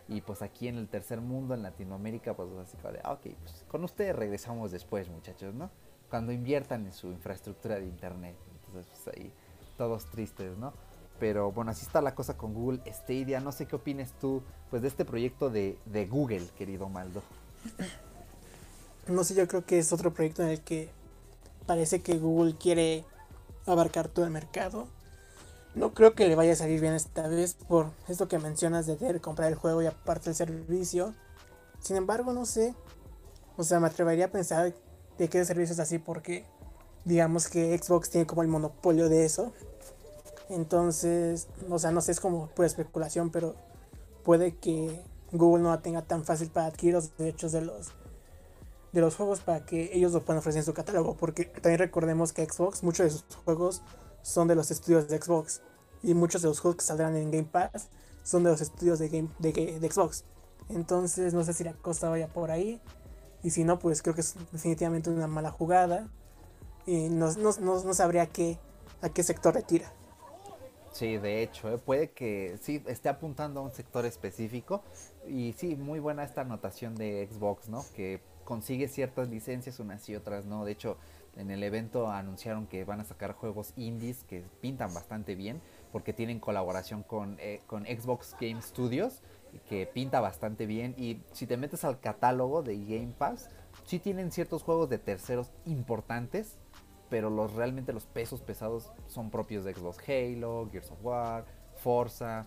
Y pues aquí en el tercer mundo, en Latinoamérica, pues así como de, ok, pues con ustedes regresamos después, muchachos, ¿no? Cuando inviertan en su infraestructura de internet. Entonces, pues ahí, todos tristes, ¿no? Pero bueno, así está la cosa con Google Stadia. No sé qué opines tú, pues, de este proyecto de, de Google, querido Maldo. No sé, yo creo que es otro proyecto en el que parece que Google quiere abarcar todo el mercado. No creo que le vaya a salir bien esta vez por esto que mencionas de tener comprar el juego y aparte el servicio. Sin embargo, no sé. O sea, me atrevería a pensar de qué servicio es así porque digamos que Xbox tiene como el monopolio de eso. Entonces, o sea, no sé, es como pura especulación, pero puede que Google no la tenga tan fácil para adquirir los derechos de los de los juegos para que ellos lo puedan ofrecer en su catálogo, porque también recordemos que Xbox, muchos de sus juegos son de los estudios de Xbox y muchos de los juegos que saldrán en Game Pass son de los estudios de, Game, de, de Xbox. Entonces, no sé si la cosa vaya por ahí. Y si no, pues creo que es definitivamente una mala jugada. Y no, no, no, sabría qué, a qué sector retira. Sí, de hecho, ¿eh? puede que sí esté apuntando a un sector específico. Y sí, muy buena esta anotación de Xbox, ¿no? Que consigue ciertas licencias, unas y otras no. De hecho, en el evento anunciaron que van a sacar juegos indies que pintan bastante bien porque tienen colaboración con, eh, con Xbox Game Studios que pinta bastante bien y si te metes al catálogo de Game Pass sí tienen ciertos juegos de terceros importantes pero los realmente los pesos pesados son propios de Xbox Halo, Gears of War, Forza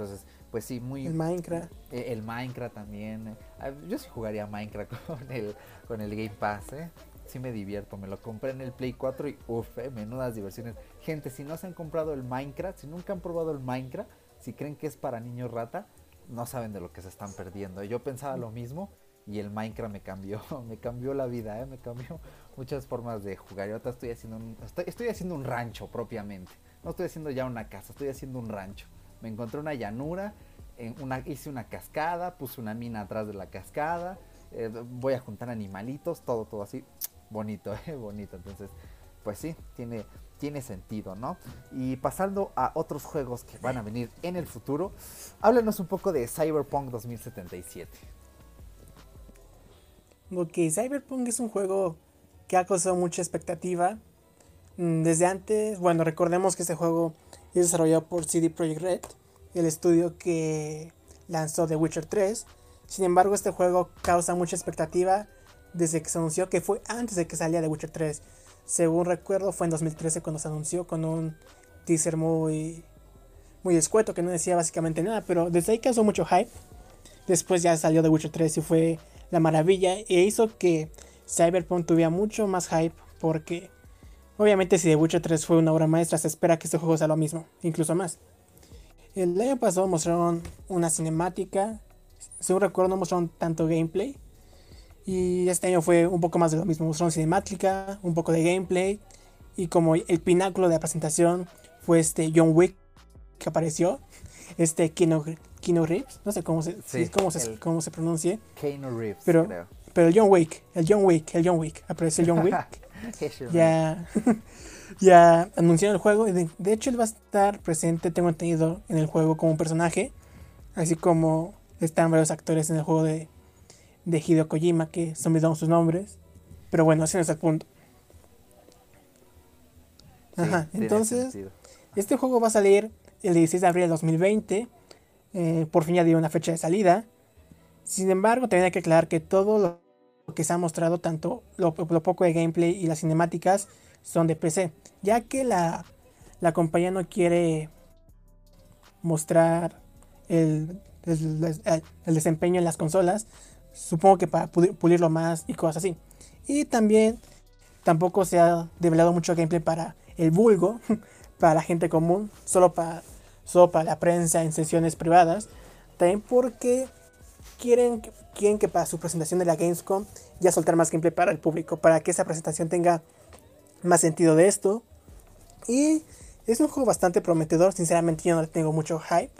entonces pues sí muy El Minecraft. eh, el Minecraft también. Yo sí jugaría Minecraft con el, con el Game Pass, ¿eh? Sí me divierto. Me lo compré en el Play 4 y uff, eh, menudas diversiones. Gente, si no se han comprado el Minecraft, si nunca han probado el Minecraft, si creen que es para niños rata, no saben de lo que se están perdiendo. Yo pensaba lo mismo y el Minecraft me cambió, me cambió la vida, ¿eh? Me cambió muchas formas de jugar. Y ahorita estoy haciendo un, estoy, haciendo un rancho propiamente. No estoy haciendo ya una casa, estoy haciendo un rancho. Me encontré una llanura, una, hice una cascada, puse una mina atrás de la cascada, eh, voy a juntar animalitos, todo, todo así, bonito, eh, bonito. Entonces, pues sí, tiene, tiene sentido, ¿no? Y pasando a otros juegos que van a venir en el futuro, háblenos un poco de Cyberpunk 2077. Ok, Cyberpunk es un juego que ha causado mucha expectativa. Mm, Desde antes, bueno, recordemos que este juego es desarrollado por CD Projekt Red, el estudio que lanzó The Witcher 3. Sin embargo, este juego causa mucha expectativa desde que se anunció que fue antes de que saliera The Witcher 3. Según recuerdo, fue en 2013 cuando se anunció con un teaser muy, muy escueto que no decía básicamente nada, pero desde ahí causó mucho hype. Después ya salió The Witcher 3 y fue la maravilla e hizo que Cyberpunk tuviera mucho más hype porque obviamente si The Witcher 3 fue una obra maestra se espera que este juego sea lo mismo, incluso más. El año pasado mostraron una cinemática, según recuerdo no mostraron tanto gameplay y este año fue un poco más de lo mismo, mostraron cinemática, un poco de gameplay y como el pináculo de la presentación fue este John Wick que apareció, este Keanu, Keanu Reeves, no sé cómo se, Sí, cómo se, cómo se pronuncie. Keanu Reeves, Pero- creo. Pero el John Wick, el John Wick, el John Wick, apareció el John Wick. ya, ya anunciaron el juego. y De, de hecho, él va a estar presente, tengo entendido, en el juego como un personaje. Así como están varios actores en el juego de, de Hideo Kojima que se olvidaron sus nombres. Pero bueno, ese no es el punto. Ajá, entonces, este juego va a salir el 16 de abril de 2020. Eh, por fin ya dio una fecha de salida. Sin embargo, también hay que aclarar que todo lo que se ha mostrado, tanto lo, poco de gameplay y las cinemáticas, son de PC. Ya que la, la compañía no quiere mostrar el, el- desempeño en las consolas. Supongo que para puli- pulirlo más y cosas así. Y también tampoco se ha develado mucho gameplay para el vulgo, para la gente común, solo para, solo para la prensa en sesiones privadas. También porque quieren, quieren que para su presentación de la Gamescom ya soltar más gameplay para el público, para que esa presentación tenga más sentido de esto. Y es un juego bastante prometedor, sinceramente yo no le tengo mucho hype.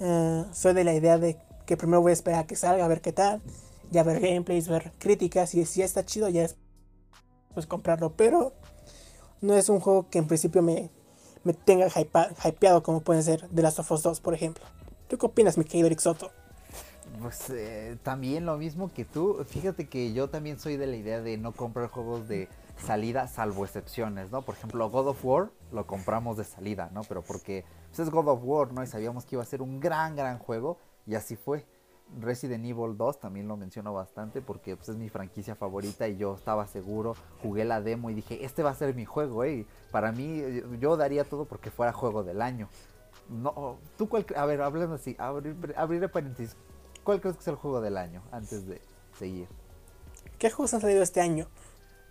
Eh, soy de la idea de que primero voy a esperar a que salga, a ver qué tal, ya ver gameplays, ver críticas, y si ya está chido ya es pues comprarlo, pero no es un juego que en principio me, me tenga hypeado como pueden ser The Last of Us 2, por ejemplo. ¿Tú qué opinas, mi querido Eric Soto? Pues eh, también lo mismo que tú. Fíjate que yo también soy de la idea de no comprar juegos de salida salvo excepciones, ¿no? Por ejemplo, God of War lo compramos de salida, ¿no? Pero porque pues, es God of War, ¿no? Y sabíamos que iba a ser un gran, gran juego y así fue. Resident Evil 2 también lo menciono bastante porque pues, es mi franquicia favorita y yo estaba seguro, jugué la demo y dije, este va a ser mi juego, eh. Para mí, yo daría todo porque fuera juego del año. No, tú cuál, a ver, hablando así, abrir, abriré paréntesis. ¿Cuál crees que es el juego del año antes de seguir? ¿Qué juegos han salido este año?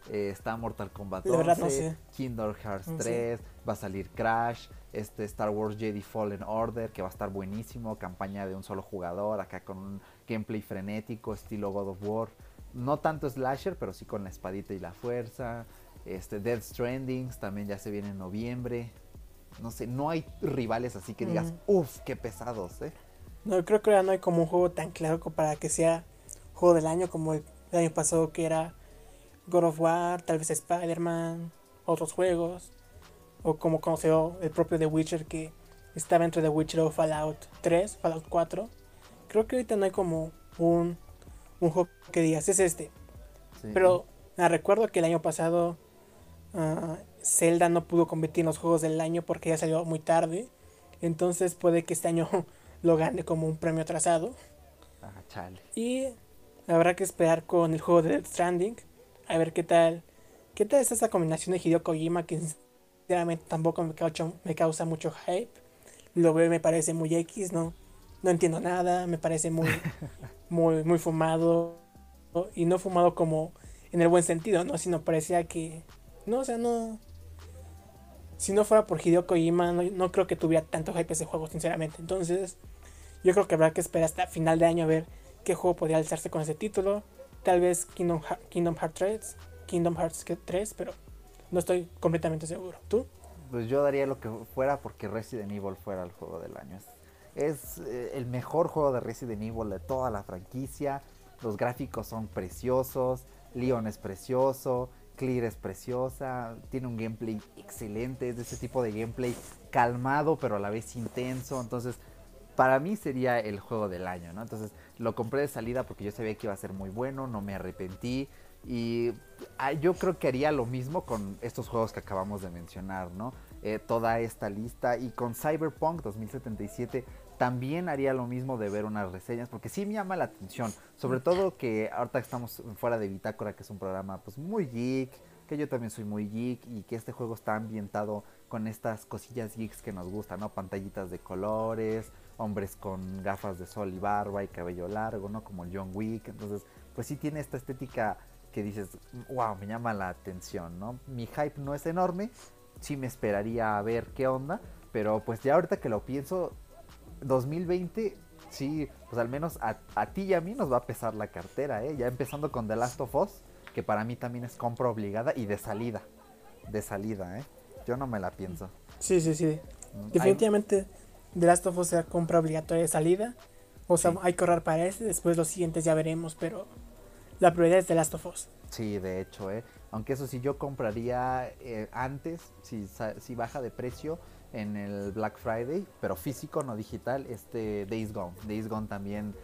Eh, está Mortal Kombat La verdad no 11, sé. Kingdom Hearts No sé. 3, va a salir Crash, este Star Wars Jedi Fallen Order, que va a estar buenísimo, campaña de un solo jugador, acá con un gameplay frenético, estilo God of War. No tanto slasher, pero sí con la espadita y la fuerza. Este Death Stranding también ya se viene en noviembre. No sé, no hay rivales así que digas, Ujú. uff, qué pesados, ¿eh? No, creo que ahora no hay como un juego tan claro para que sea juego del año como el año pasado que era God of War, tal vez Spider-Man, otros juegos, o como conoció el propio The Witcher que estaba entre The Witcher o Fallout 3, Fallout 4. Creo que ahorita no hay como un, un juego que digas, es este. Sí. Pero ah, recuerdo que el año pasado ah, Zelda no pudo competir en los juegos del año porque ya salió muy tarde. Entonces puede que este año lo gane como un premio atrasado. Ah, chale. Y habrá que esperar con el juego de Death Stranding. A ver qué tal. ¿Qué tal es esa combinación de Hideo Kojima que sinceramente tampoco me causa, me causa mucho hype? Lo veo me parece muy X, no, no entiendo nada, me parece muy, muy, muy fumado. Y no fumado como en el buen sentido, ¿no? Sino parecía que. No, o sea, no. Si no fuera por Hideo Kojima, no, no creo que tuviera tanto hype ese juego, sinceramente. Entonces, yo creo que habrá que esperar hasta final de año a ver qué juego podría alzarse con ese título. Tal vez Kingdom, Heart- Kingdom Hearts 3, Kingdom Hearts 3, pero no estoy completamente seguro. ¿Tú? Pues yo daría lo que fuera porque Resident Evil fuera el juego del año. Es, es, eh, el mejor juego de Resident Evil de toda la franquicia. Los gráficos son preciosos. Leon es precioso. Clear es preciosa. Tiene un gameplay excelente. Es de ese tipo de gameplay calmado pero a la vez intenso. Entonces, para mí sería el juego del año, ¿no? Entonces, lo compré de salida porque yo sabía que iba a ser muy bueno. No me arrepentí. Y ah, yo creo que haría lo mismo con estos juegos que acabamos de mencionar, ¿no? Eh, toda esta lista. Y con Cyberpunk 2077 también haría lo mismo de ver unas reseñas, porque sí me llama la atención. Sobre todo que ahorita estamos fuera de Bitácora, que es un programa pues muy geek, que yo también soy muy geek, y que este juego está ambientado con estas cosillas geeks que nos gustan, ¿no? Pantallitas de colores, hombres con gafas de sol y barba y cabello largo, ¿no? Como el John Wick. Entonces, pues sí tiene esta estética que dices, wow, me llama la atención, ¿no? Mi hype no es enorme, sí me esperaría a ver qué onda, pero pues ya ahorita que lo pienso, 2020, sí, pues al menos a, a ti y a mí nos va a pesar la cartera, ¿eh? Ya empezando con The Last of Us, que para mí también es compra obligada y de salida, de salida, ¿eh? Yo no me la pienso. Sí, sí, sí. Mm, Definitivamente, The Last of Us será compra obligatoria de salida. O sea, Sí. hay que ahorrar para ese, después los siguientes ya veremos, pero la prioridad es The Last of Us. Sí, de hecho, ¿eh? Aunque eso sí, yo compraría eh, antes, si, si baja de precio, en el Black Friday, pero físico, no digital, este Days Gone. Days Gone también.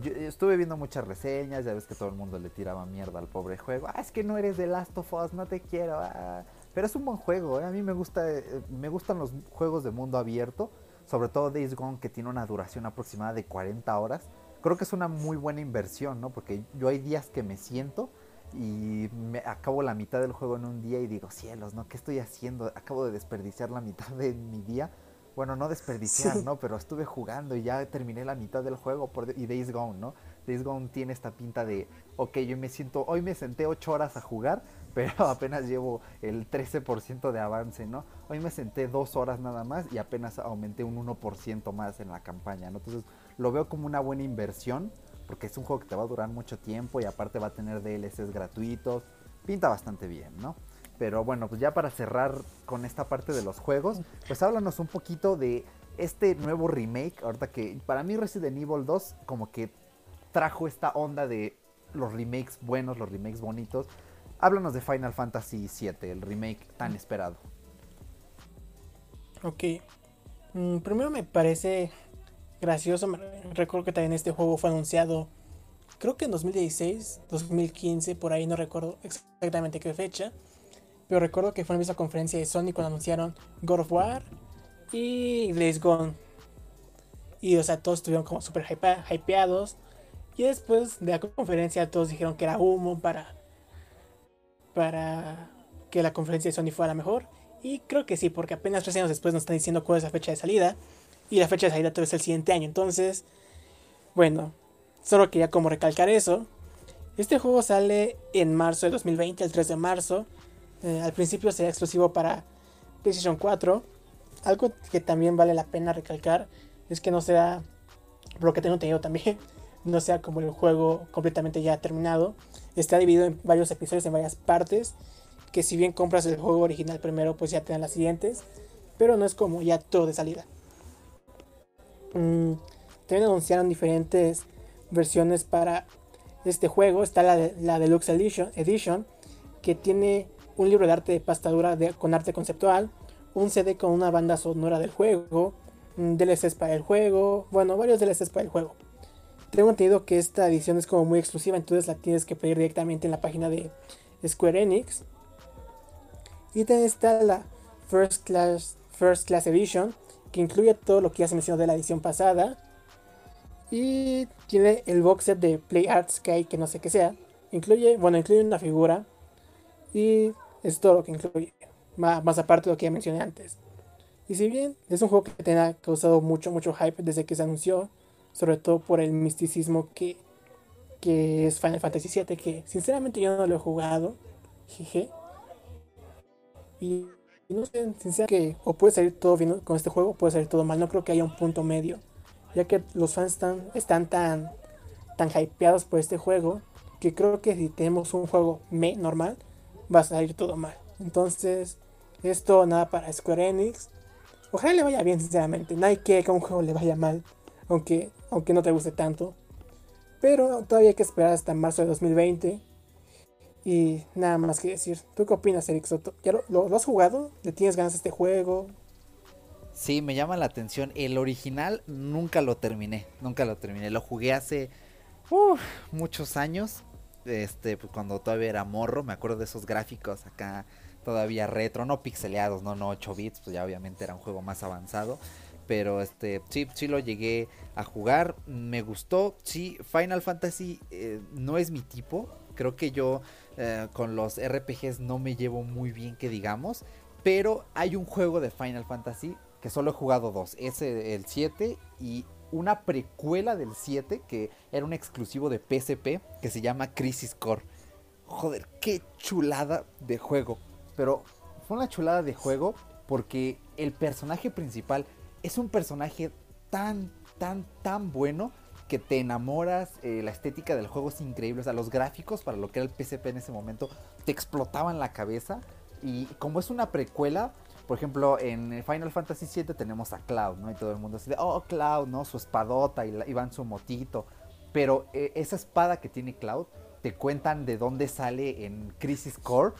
Yo estuve viendo muchas reseñas, ya ves que todo el mundo le tiraba mierda al pobre juego. Ah, es que no eres de Last of Us, no te quiero. ah". Pero es un buen juego, ¿eh? A mí me, gusta, eh, me gustan los juegos de mundo abierto, sobre todo Days Gone, que tiene una duración aproximada de 40 horas. Creo que es una muy buena inversión, ¿no? Porque yo hay días que me siento y me acabo la mitad del juego en un día y digo, cielos, ¿no? ¿Qué estoy haciendo? Acabo de desperdiciar la mitad de mi día. Bueno, no desperdiciar, Sí. ¿no? Pero estuve jugando y ya terminé la mitad del juego por y Days Gone, ¿no? Days Gone tiene esta pinta de, ok, yo me siento, hoy me senté 8 horas a jugar, pero apenas llevo el 13% de avance, ¿no? Hoy me senté 2 horas nada más y apenas aumenté un 1% más en la campaña, ¿no? Entonces lo veo como una buena inversión porque es un juego que te va a durar mucho tiempo y aparte va a tener DLCs gratuitos. Pinta bastante bien, ¿no? Pero bueno, pues ya para cerrar con esta parte de los juegos, pues háblanos un poquito de este nuevo remake. Ahorita que para mí Resident Evil 2 como que trajo esta onda de los remakes buenos, los remakes bonitos. Háblanos de Final Fantasy VII, el remake tan esperado. Ok. Mm, primero me parece gracioso. Recuerdo que también este juego fue anunciado, creo que en 2016, 2015, por ahí no recuerdo exactamente qué fecha. Pero recuerdo que fue en esa conferencia de Sony cuando anunciaron God of War y Days Gone. Y o sea, todos estuvieron como súper hypeados. Y después de la conferencia todos dijeron que era humo para, para que la conferencia de Sony fuera mejor. Y creo que sí, porque apenas tres años después nos están diciendo cuál es la fecha de salida. Y la fecha de salida es el siguiente año. Entonces, bueno, solo quería como recalcar eso. Este juego sale en marzo de 2020, el 3 de marzo. Eh, al principio será exclusivo para PlayStation 4. Algo que también vale la pena recalcar es que no sea, por lo que tengo entendido también, no sea como el juego completamente ya terminado. Está dividido en varios episodios, en varias partes. Que si bien compras el juego original primero, pues ya te dan las siguientes. Pero no es como ya todo de salida. Mm, también anunciaron diferentes versiones para este juego. Está la, la Deluxe Edition, que tiene un libro de arte de pastadura con arte conceptual, un CD con una banda sonora del juego, DLCs para el juego, bueno, varios DLCs para el juego. Tengo entendido que esta edición es como muy exclusiva, entonces la tienes que pedir directamente en la página de Square Enix. Y también está la First Class, First Class Edition, que incluye todo lo que ya se mencionó de la edición pasada. Y tiene el box set de Play Arts Sky, que no sé qué sea. Incluye, bueno, incluye una figura. Y es todo lo que incluye. Más, más aparte de lo que ya mencioné antes. Y si bien es un juego que te ha causado mucho, mucho hype desde que se anunció, sobre todo por el misticismo que, que es Final Fantasy VII, que sinceramente yo no lo he jugado, jeje. Y, y no sé, sinceramente, que o puede salir todo bien con este juego, puede salir todo mal, no creo que haya un punto medio, ya que los fans están, están tan, tan hypeados por este juego, que creo que si tenemos un juego me normal, va a salir todo mal. Entonces, esto nada para Square Enix. Ojalá le vaya bien, sinceramente. Hay que que a un juego le vaya mal. Aunque, aunque no te guste tanto. Pero todavía hay que esperar hasta marzo de 2020. Y nada más que decir. ¿Tú qué opinas, Eric Soto? ¿Ya lo, has jugado? ¿Le tienes ganas a este juego? Sí, me llama la atención. El original nunca lo terminé. Nunca lo terminé. Lo jugué hace muchos años. Este, pues cuando todavía era morro. Me acuerdo de esos gráficos acá todavía retro. No pixeleados, no, no 8 bits. Pues ya obviamente era un juego más avanzado. Pero este, sí, sí lo llegué a jugar. Me gustó. Sí, Final Fantasy eh, no es mi tipo. Creo que yo eh, con los RPGs no me llevo muy bien, que digamos. Pero hay un juego de Final Fantasy que solo he jugado dos. Es el, el 7 y una precuela del 7 que era un exclusivo de PSP que se llama Crisis Core. Joder, qué chulada de juego. Pero fue una chulada de juego porque el personaje principal es un personaje tan, tan, tan bueno que te enamoras. eh, la estética del juego es increíble. O sea, los gráficos para lo que era el PSP en ese momento te explotaban la cabeza. Y como es una precuela, por ejemplo, en Final Fantasy VII tenemos a Cloud, ¿no? Y todo el mundo así de, oh, Cloud, ¿no? Su espadota y, la- y va en su motito. Pero eh, esa espada que tiene Cloud, te cuentan de dónde sale en Crisis Core,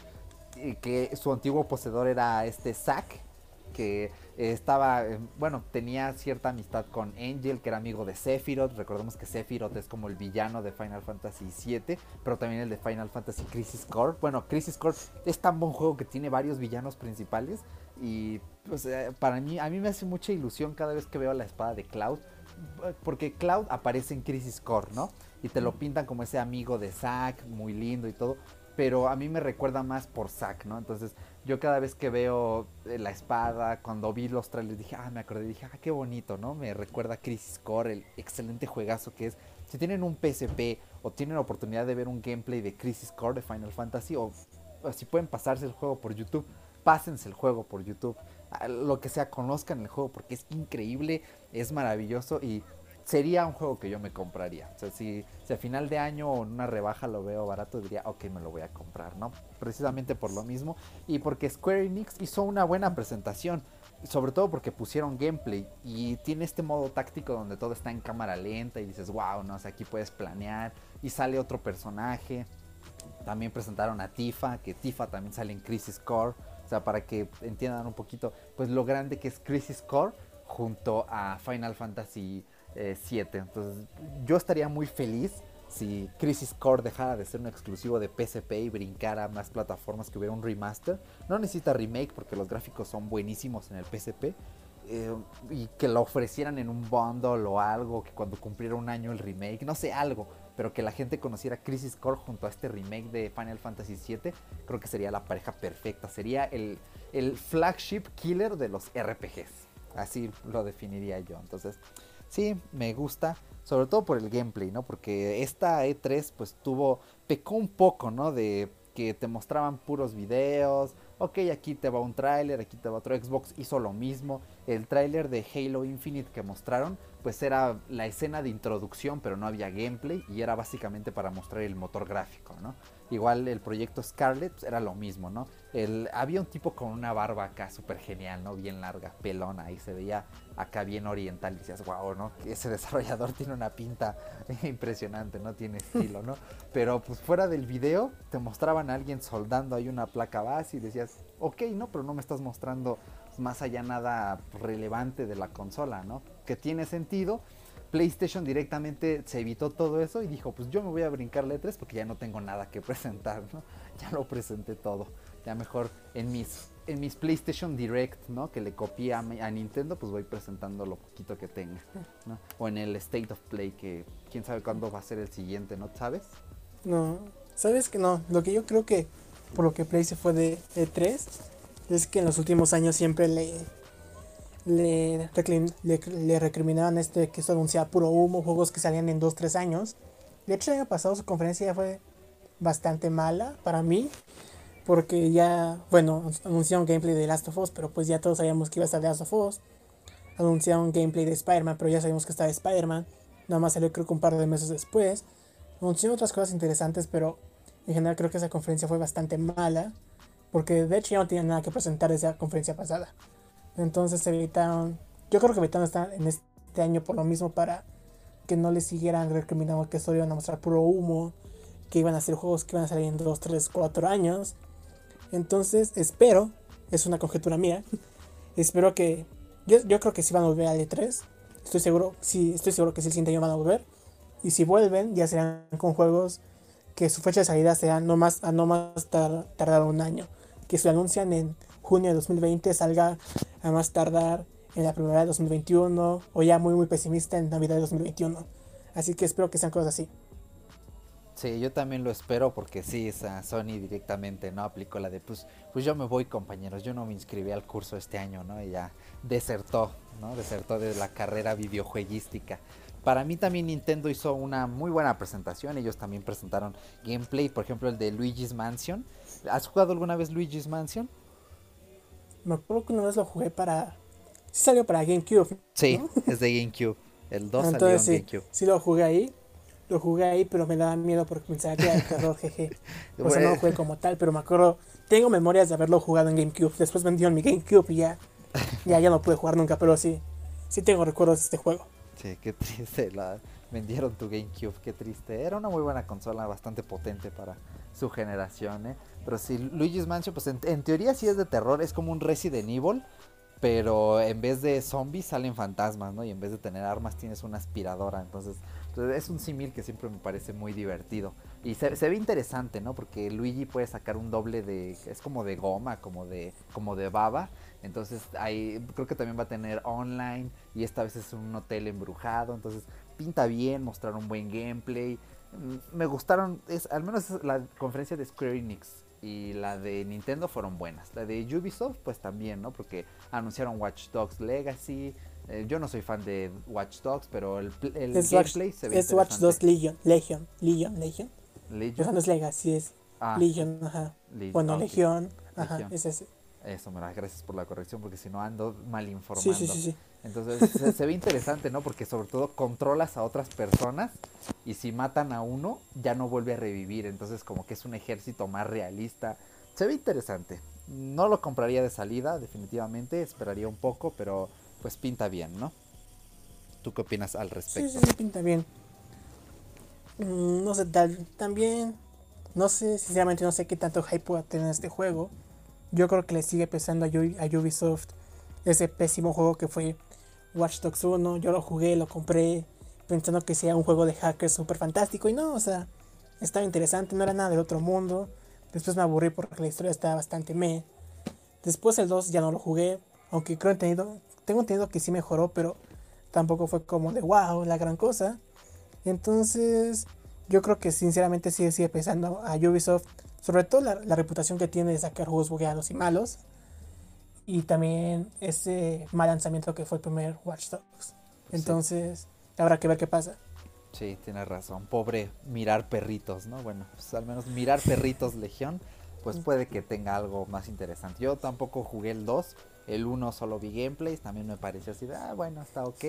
y que su antiguo poseedor era este Zack, que eh, estaba, eh, bueno, tenía cierta amistad con Angel, que era amigo de Sephiroth. Recordemos que Sephiroth es como el villano de Final Fantasy VII, pero también el de Final Fantasy Crisis Core. Bueno, Crisis Core es tan buen juego que tiene varios villanos principales y pues eh, para mí, a mí me hace mucha ilusión cada vez que veo la espada de Cloud, porque Cloud aparece en Crisis Core, ¿no? Y te lo pintan como ese amigo de Zack, muy lindo y todo. Pero a mí me recuerda más por Zack, ¿no? Entonces, yo cada vez que veo eh, la espada, cuando vi los trailers, dije, ah, me acordé, dije, ah, qué bonito, ¿no? Me recuerda a Crisis Core, el excelente juegazo que es. Si tienen un PSP o tienen oportunidad de ver un gameplay de Crisis Core de Final Fantasy, o, o si pueden pasarse el juego por YouTube, pásense el juego por YouTube. Ah, Lo que sea, conozcan el juego porque es increíble, es maravilloso y sería un juego que yo me compraría. O sea, si, si a final de año o en una rebaja lo veo barato, diría, ok, me lo voy a comprar, ¿no? Precisamente por lo mismo y porque Square Enix hizo una buena presentación. Sobre todo porque pusieron gameplay y tiene este modo táctico donde todo está en cámara lenta y dices, wow, no, o sea, aquí puedes planear y sale otro personaje. También presentaron a Tifa, que Tifa también sale en Crisis Core. O sea, para que entiendan un poquito, pues lo grande que es Crisis Core junto a Final Fantasy eh, 7. Entonces, yo estaría muy feliz si Crisis Core dejara de ser un exclusivo de PSP y brincara a más plataformas que hubiera un remaster. No necesita remake porque los gráficos son buenísimos en el PSP. eh, y que lo ofrecieran en un bundle o algo, que cuando cumpliera un año el remake, no sé, algo, pero que la gente conociera Crisis Core junto a este remake de Final Fantasy VII, creo que sería la pareja perfecta, sería el, el flagship killer de los RPGs, así lo definiría yo, entonces sí, me gusta, sobre todo por el gameplay, ¿no? Porque esta E3 pues tuvo, pecó un poco, ¿no? De que te mostraban puros videos, ok, aquí te va un tráiler, aquí te va otro Xbox, hizo lo mismo. El tráiler de Halo Infinite que mostraron, pues era la escena de introducción, pero no había gameplay y era básicamente para mostrar el motor gráfico, ¿no? Igual el proyecto Scarlet pues, era lo mismo, ¿no? Había un tipo con una barba acá súper genial, ¿no? Bien larga, pelona, y se veía acá bien oriental. Y decías, wow, ¿no? Ese desarrollador tiene una pinta impresionante, ¿no? Tiene estilo, ¿no? Pero pues fuera del video te mostraban a alguien soldando ahí una placa base y decías, ok, ¿no? Pero no me estás mostrando más allá nada relevante de la consola, ¿no? Que tiene sentido. PlayStation directamente se evitó todo eso y dijo, pues yo me voy a brincar letras porque ya no tengo nada que presentar, ¿no? Ya lo presenté todo. Ya mejor en mis, en mis PlayStation Direct, ¿no? Que le copié a, a Nintendo, pues voy presentando lo poquito que tenga, ¿no? O en el State of Play, que quién sabe cuándo va a ser el siguiente, ¿no? ¿Sabes? No, ¿sabes que no? Lo que yo creo que por lo que Play se fue de E3 es que en los últimos años siempre le le, le, recriminaban este que eso anunciaba puro humo, juegos que salían en 2-3 años. De hecho, el año pasado su conferencia ya fue bastante mala para mí. Porque ya, bueno, anunciaron gameplay de Last of Us, pero pues ya todos sabíamos que iba a estar de Last of Us. Anunciaron gameplay de Spider-Man, pero ya sabíamos que estaba Spider-Man. Nada más salió creo que un par de meses después. Anunciaron otras cosas interesantes, pero en general creo que esa conferencia fue bastante mala. Porque de hecho ya no tenían nada que presentar de esa conferencia pasada. Entonces se evitaron. Yo creo que evitaron estar en este año por lo mismo para que no les siguieran recriminando que solo iban a mostrar puro humo. Que iban a hacer juegos que iban a salir en 2, 3, 4 años. Entonces espero, es una conjetura mía. espero que. Yo, yo creo que sí van a volver al E3. Estoy seguro, sí, estoy seguro que sí el siguiente año van a volver. Y si vuelven, ya serán con juegos que su fecha de salida sea no más, a no más tar- tardar un año. Que se anuncian en junio de 2020 salga a más tardar en la primavera de 2021 o ya muy muy pesimista en Navidad de 2021. Así que espero que sean cosas así. Sí, yo también lo espero porque sí, esa Sony directamente no aplicó la de pues, pues yo me voy compañeros, yo no me inscribí al curso este año, ¿no? Y ya desertó, ¿no? Desertó de la carrera videojueguística. Para mí también Nintendo hizo una muy buena presentación, ellos también presentaron gameplay, por ejemplo el de Luigi's Mansion. ¿Has jugado alguna vez Luigi's Mansion? Me acuerdo que una vez lo jugué para... Sí salió para GameCube. Sí, es de GameCube. El 2 salió en Entonces sí, GameCube. sí lo jugué ahí. Lo jugué ahí, pero me daba miedo porque pensaba que era de terror, jeje. O sea, no lo jugué como tal, pero me acuerdo... Tengo memorias de haberlo jugado en GameCube. Después vendieron mi GameCube y ya... Ya, ya no pude jugar nunca, pero sí. Sí tengo recuerdos de este juego. Sí, qué triste. La vendieron tu GameCube, qué triste. Era una muy buena consola, bastante potente para su generación, ¿eh? Pero sí, Luigi's Mansion, pues en, teoría sí es de terror, es como un Resident Evil, pero en vez de zombies salen fantasmas, ¿no? Y en vez de tener armas tienes una aspiradora, entonces pues, es un símil que siempre me parece muy divertido. Y se, se ve interesante, ¿no? Porque Luigi puede sacar un doble de, es como de goma, como de, como de baba. Entonces ahí creo que también va a tener online y esta vez es un hotel embrujado, entonces pinta bien, mostrar un buen gameplay. Mm, Me gustaron, es, al menos la conferencia de Square Enix y la de Nintendo fueron buenas. La de Ubisoft pues también, ¿no? Porque anunciaron Watch Dogs Legacy. Eh, yo no soy fan de Watch Dogs, pero el, el Es Watch, se ve es Watch 2 interesante. Legion. Legion. Legion. Legion. Legion. No es Legacy, es Ah, Legion, ajá. Legion, Bueno, ok. Legión, ajá, Legion. es ese. Eso, mira, gracias por la corrección, porque si no ando mal informando. Sí, sí, sí, sí. Entonces se, se ve interesante, ¿no? Porque sobre todo controlas a otras personas y si matan a uno ya no vuelve a revivir. Entonces como que es un ejército más realista. Se ve interesante. No lo compraría de salida, definitivamente. Esperaría un poco, pero pues pinta bien, ¿no? ¿Tú qué opinas al Sí, respecto? sí, sí, pinta bien. Mm, no sé, tal, también, no sé, sinceramente no sé qué tanto hype pueda tener este juego. Yo creo que le sigue pesando a Ubisoft ese pésimo juego que fue Watch Dogs 1. Yo lo jugué, lo compré, pensando que sea un juego de hackers súper fantástico. Y no, o sea, estaba interesante, no era nada del otro mundo. Después me aburrí porque la historia estaba bastante meh. Después el 2 ya no lo jugué, aunque creo, entendido, tengo entendido que sí mejoró, pero tampoco fue como de wow, la gran cosa. Entonces, yo creo que sinceramente sigue, sigue pesando a Ubisoft, sobre todo la, la reputación que tiene de sacar juegos bugueados y malos. Y también ese mal lanzamiento que fue el primer Watch Dogs. Entonces, habrá que ver qué pasa. Sí, tienes razón. Pobre mirar perritos, ¿no? Bueno, pues al menos mirar perritos Legión, pues puede que tenga algo más interesante. Yo tampoco jugué el 2, el 1 solo vi gameplays, también me pareció así de, ah, bueno, está ok.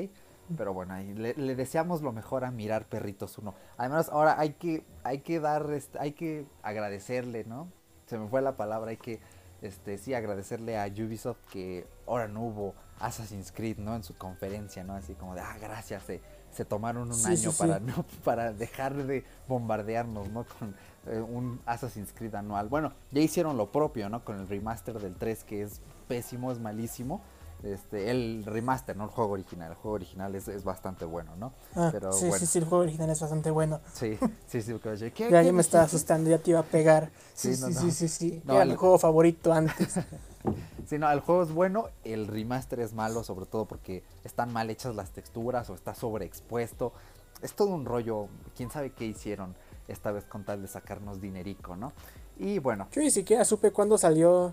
Pero bueno, ahí le, le deseamos lo mejor a mirar perritos 1. Además, ahora hay que, hay que dar, este, hay que agradecerle, ¿no? Se me fue la palabra, hay que, este, sí, agradecerle a Ubisoft que ahora no hubo Assassin's Creed, ¿no? En su conferencia, ¿no? Así como de, ah, gracias, se, se tomaron un Sí, año sí, sí. para no para dejar de bombardearnos, ¿no? Con eh, un Assassin's Creed anual. Bueno, ya hicieron lo propio, ¿no? Con el remaster del 3 que es pésimo, es malísimo. Este, el remaster, no el juego original. El juego original es, es bastante bueno, ¿no? Ah, Pero sí, bueno. sí, sí, el juego original es bastante bueno. Sí, sí, sí. porque ¿qué- Ya, qué ya me estaba asustando, ya te iba a pegar. Sí, Sí, no, sí, no. sí, sí, sí. No, Era el- mi juego favorito antes. Sí, no, el juego es bueno, el remaster es malo, sobre todo porque están mal hechas las texturas o está sobreexpuesto. Es todo un rollo, quién sabe qué hicieron esta vez con tal de sacarnos dinerico, ¿no? Y bueno, Yo ni siquiera supe cuándo salió,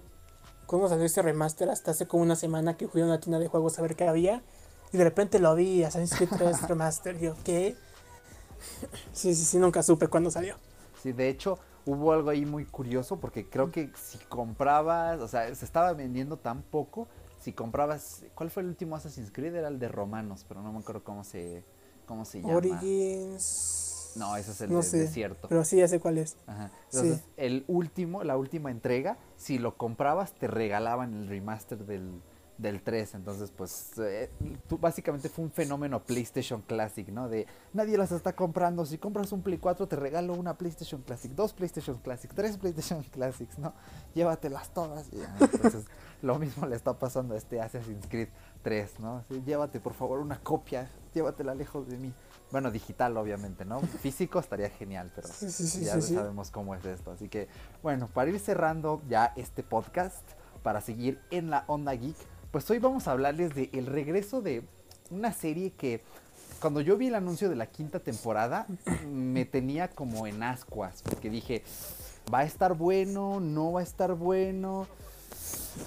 cuándo salió este remaster, hasta hace como una semana que fui a una tienda de juegos a ver qué había. Y de repente lo vi, Assassin's Creed 3 Remaster. Y yo, ¿qué? Sí, sí, sí, nunca supe cuándo salió. Sí, de hecho, hubo algo ahí muy curioso porque creo que si comprabas, o sea, se estaba vendiendo tan poco, si comprabas, ¿cuál fue el último Assassin's Creed? Era el de Romanos, pero no me acuerdo cómo se, cómo se llama. Origins. No, ese es el no de- sé, desierto. Pero sí, ya sé cuál es. Ajá. Sí. Entonces, el último, la última entrega, si lo comprabas, te regalaban el remaster del, del 3. Entonces, pues, eh, tú- básicamente fue un fenómeno PlayStation Classic, ¿no? De nadie las está comprando. Si compras un Play 4, te regalo una PlayStation Classic, dos PlayStation Classic, tres PlayStation Classics, ¿no? Llévatelas todas. Y ya, entonces, lo mismo le está pasando a este Assassin's Creed 3, ¿no? Así, llévate, por favor, una copia. Llévatela lejos de mí. Bueno, digital, obviamente, ¿no? Físico estaría genial, pero Sí, sí, sí, ya sabemos cómo es esto. Así que, bueno, para ir cerrando ya este podcast, para seguir en la onda geek, pues hoy vamos a hablarles de el regreso de una serie que cuando yo vi el anuncio de la quinta temporada me tenía como en ascuas, porque dije, va a estar bueno, no va a estar bueno.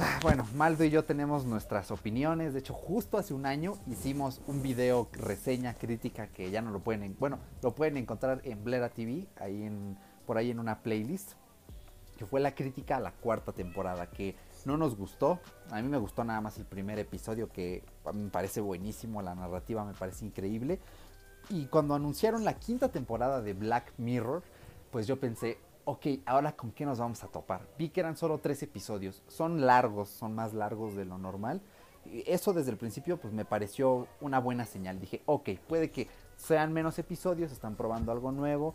Ah, Bueno, Maldo y yo tenemos nuestras opiniones. De hecho, justo hace un año hicimos un video reseña crítica que ya no lo pueden, en- bueno, lo pueden encontrar en Blera TV, ahí en, por ahí en una playlist, que fue la crítica a la cuarta temporada, que no nos gustó. A mí me gustó nada más el primer episodio, que me parece buenísimo, la narrativa me parece increíble. Y cuando anunciaron la quinta temporada de Black Mirror, pues yo pensé, ok, ahora con qué nos vamos a topar. Vi que eran solo tres episodios, son largos, son más largos de lo normal. Eso desde el principio pues me pareció una buena señal. Dije, ok, puede que sean menos episodios, están probando algo nuevo.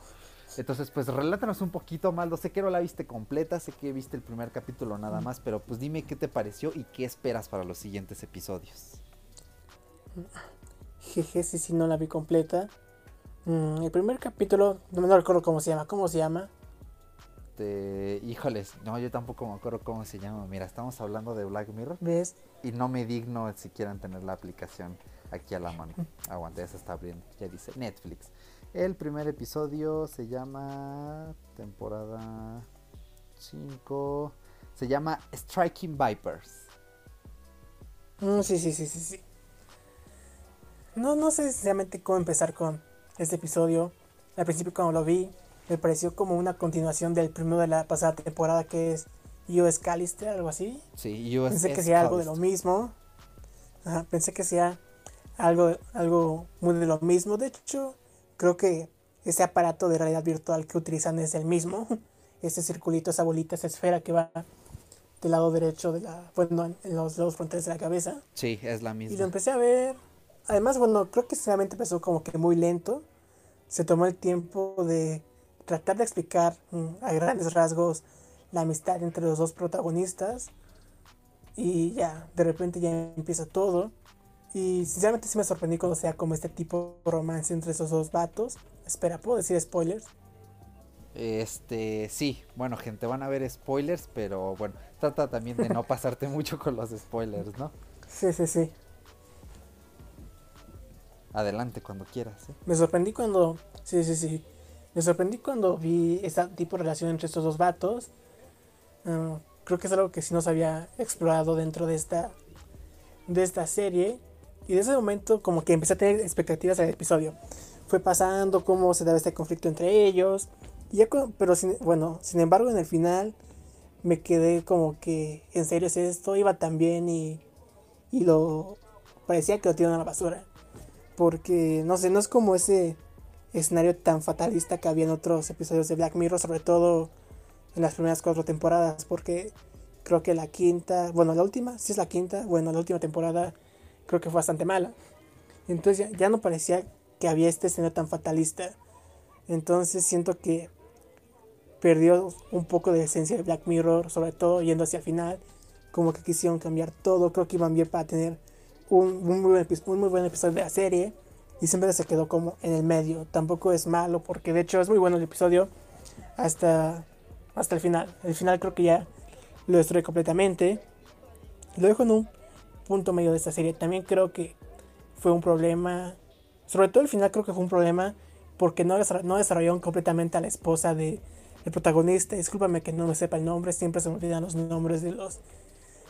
Entonces, pues relátanos un poquito, Maldo. Sé que no la viste completa, sé que viste el primer capítulo nada más, pero pues dime qué te pareció y qué esperas para los siguientes episodios. Jeje, sí, sí, no la vi completa. Mm, el primer capítulo, no me recuerdo cómo se llama. ¿Cómo se llama? Este, híjoles, no, yo tampoco me acuerdo cómo se llama. Mira, estamos hablando de Black Mirror ¿Ves? y no me digno siquiera en tener la aplicación aquí a la mano. Aguanta, ya se está abriendo. Ya dice Netflix. El primer episodio se llama temporada 5. Se llama Striking Vipers. Mm, sí, sí, sí, sí, sí. No, no sé sinceramente cómo empezar con este episodio. Al principio cuando lo vi, me pareció como una continuación del primero de la pasada temporada que es US Callister, algo así. Sí, US Pensé que sea algo de lo mismo. Ajá, pensé que sea algo, algo muy de lo mismo. De hecho, creo que ese aparato de realidad virtual que utilizan es el mismo. Ese circulito, esa bolita, esa esfera que va del lado derecho de la, bueno, en los lados frontales de la cabeza. Sí, es la Y lo misma. empecé a ver. Además, bueno, creo que sinceramente empezó como que muy lento. Se tomó el tiempo de tratar de explicar mm, a grandes rasgos la amistad entre los dos protagonistas. Y ya, de repente ya empieza todo. Y sinceramente sí me sorprendí cuando sea como este tipo de romance entre esos dos vatos. Espera, ¿puedo decir spoilers? Este, sí, bueno, gente, van a ver spoilers, pero bueno, trata también de no pasarte mucho con los spoilers, ¿no? Sí, sí, sí. Adelante cuando quieras. ¿eh? Me sorprendí cuando. Sí, sí, sí. Me sorprendí cuando vi ese tipo de relación entre estos dos vatos. Ah, creo que es algo que sí nos había explorado dentro de esta. de esta serie. Y de ese momento, como que empecé a tener expectativas al episodio. Fue pasando cómo se daba este conflicto entre ellos. Y ya pero sin- bueno, sin embargo, en el final me quedé como que, ¿en serio es esto? Iba tan bien y, y lo parecía que lo tiraron a la basura. Porque, no sé, no es como ese escenario tan fatalista que había en otros episodios de Black Mirror, sobre todo en las primeras cuatro temporadas, porque creo que la quinta, bueno, la última, sí es la quinta, bueno, la última temporada creo que fue bastante mala. Entonces ya, ya no parecía que había este escenario tan fatalista. Entonces siento que perdió un poco de esencia de Black Mirror, sobre todo yendo hacia el final. Como que quisieron cambiar todo. Creo que iban bien para tener un, un muy, buen, un muy buen episodio de la serie. Y siempre se quedó como en el medio. Tampoco es malo, porque de hecho es muy bueno el episodio hasta, hasta el final. El final creo que ya lo destruye completamente. Lo dejo en un punto medio de esta serie. También creo que fue un problema. Sobre todo el final creo que fue un problema porque no, no desarrollaron completamente a la esposa de el protagonista. Discúlpame que no me sepa el nombre, siempre se me olvidan los nombres de los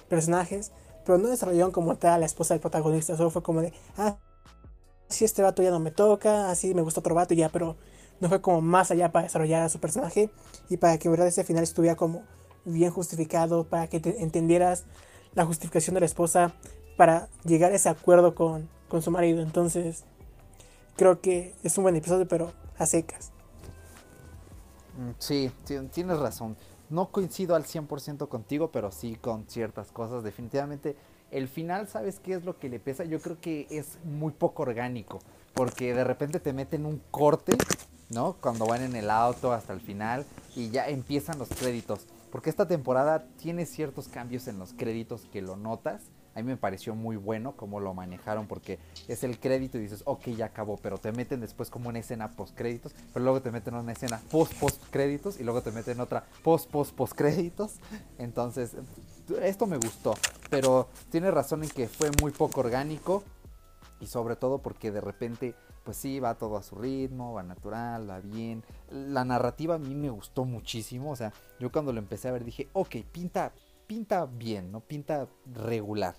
personajes. Pero no desarrollaron como tal a la esposa del protagonista. Solo fue como de, ah, si este vato ya no me toca, así me gusta otro vato y ya, pero no fue como más allá para desarrollar a su personaje y para que en verdad ese final estuviera como bien justificado, para que te entendieras la justificación de la esposa para llegar a ese acuerdo con, con su marido. Entonces, creo que es un buen episodio, pero a secas. Mm, Sí, ti- tienes razón. No coincido al 100% contigo, pero sí con ciertas cosas. Definitivamente, el final, ¿sabes qué es lo que le pesa? Yo creo que es muy poco orgánico, porque de repente te meten un corte, ¿no? Cuando van en el auto hasta el final y ya empiezan los créditos. Porque esta temporada tiene ciertos cambios en los créditos que lo notas. A mí me pareció muy bueno cómo lo manejaron porque es el crédito y dices, ok, ya acabó, pero te meten después como una escena post créditos, pero luego te meten una escena post post créditos y luego te meten otra post post post créditos. Entonces, esto me gustó, pero tienes razón en que fue muy poco orgánico y sobre todo porque de repente pues sí va todo a su ritmo, va natural, va bien. La narrativa a mí me gustó muchísimo, o sea, yo cuando lo empecé a ver dije, ok, pinta pinta bien, no pinta regular.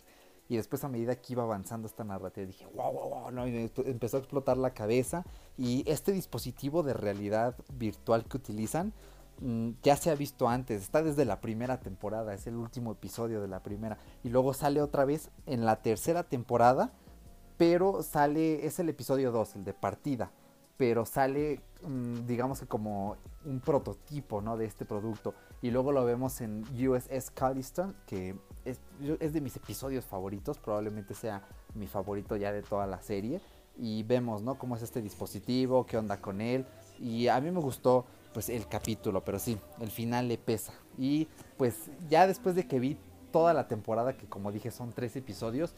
Y después a medida que iba avanzando esta narrativa dije, wow, wow, wow, no, y empezó a explotar la cabeza y este dispositivo de realidad virtual que utilizan ya se ha visto antes, está desde la primera temporada, es el último episodio de la primera y luego sale otra vez en la tercera temporada, pero sale, es el episodio 2, el de partida, pero sale, mm, digamos que como un prototipo, ¿no? De este producto. Y luego lo vemos en USS Callister, que es, es de mis episodios favoritos, probablemente sea mi favorito ya de toda la serie. Y vemos, ¿no? Cómo es este dispositivo, qué onda con él. Y a mí me gustó, pues, el capítulo, pero sí, el final le pesa. Y pues ya después de que vi toda la temporada, que como dije son tres episodios,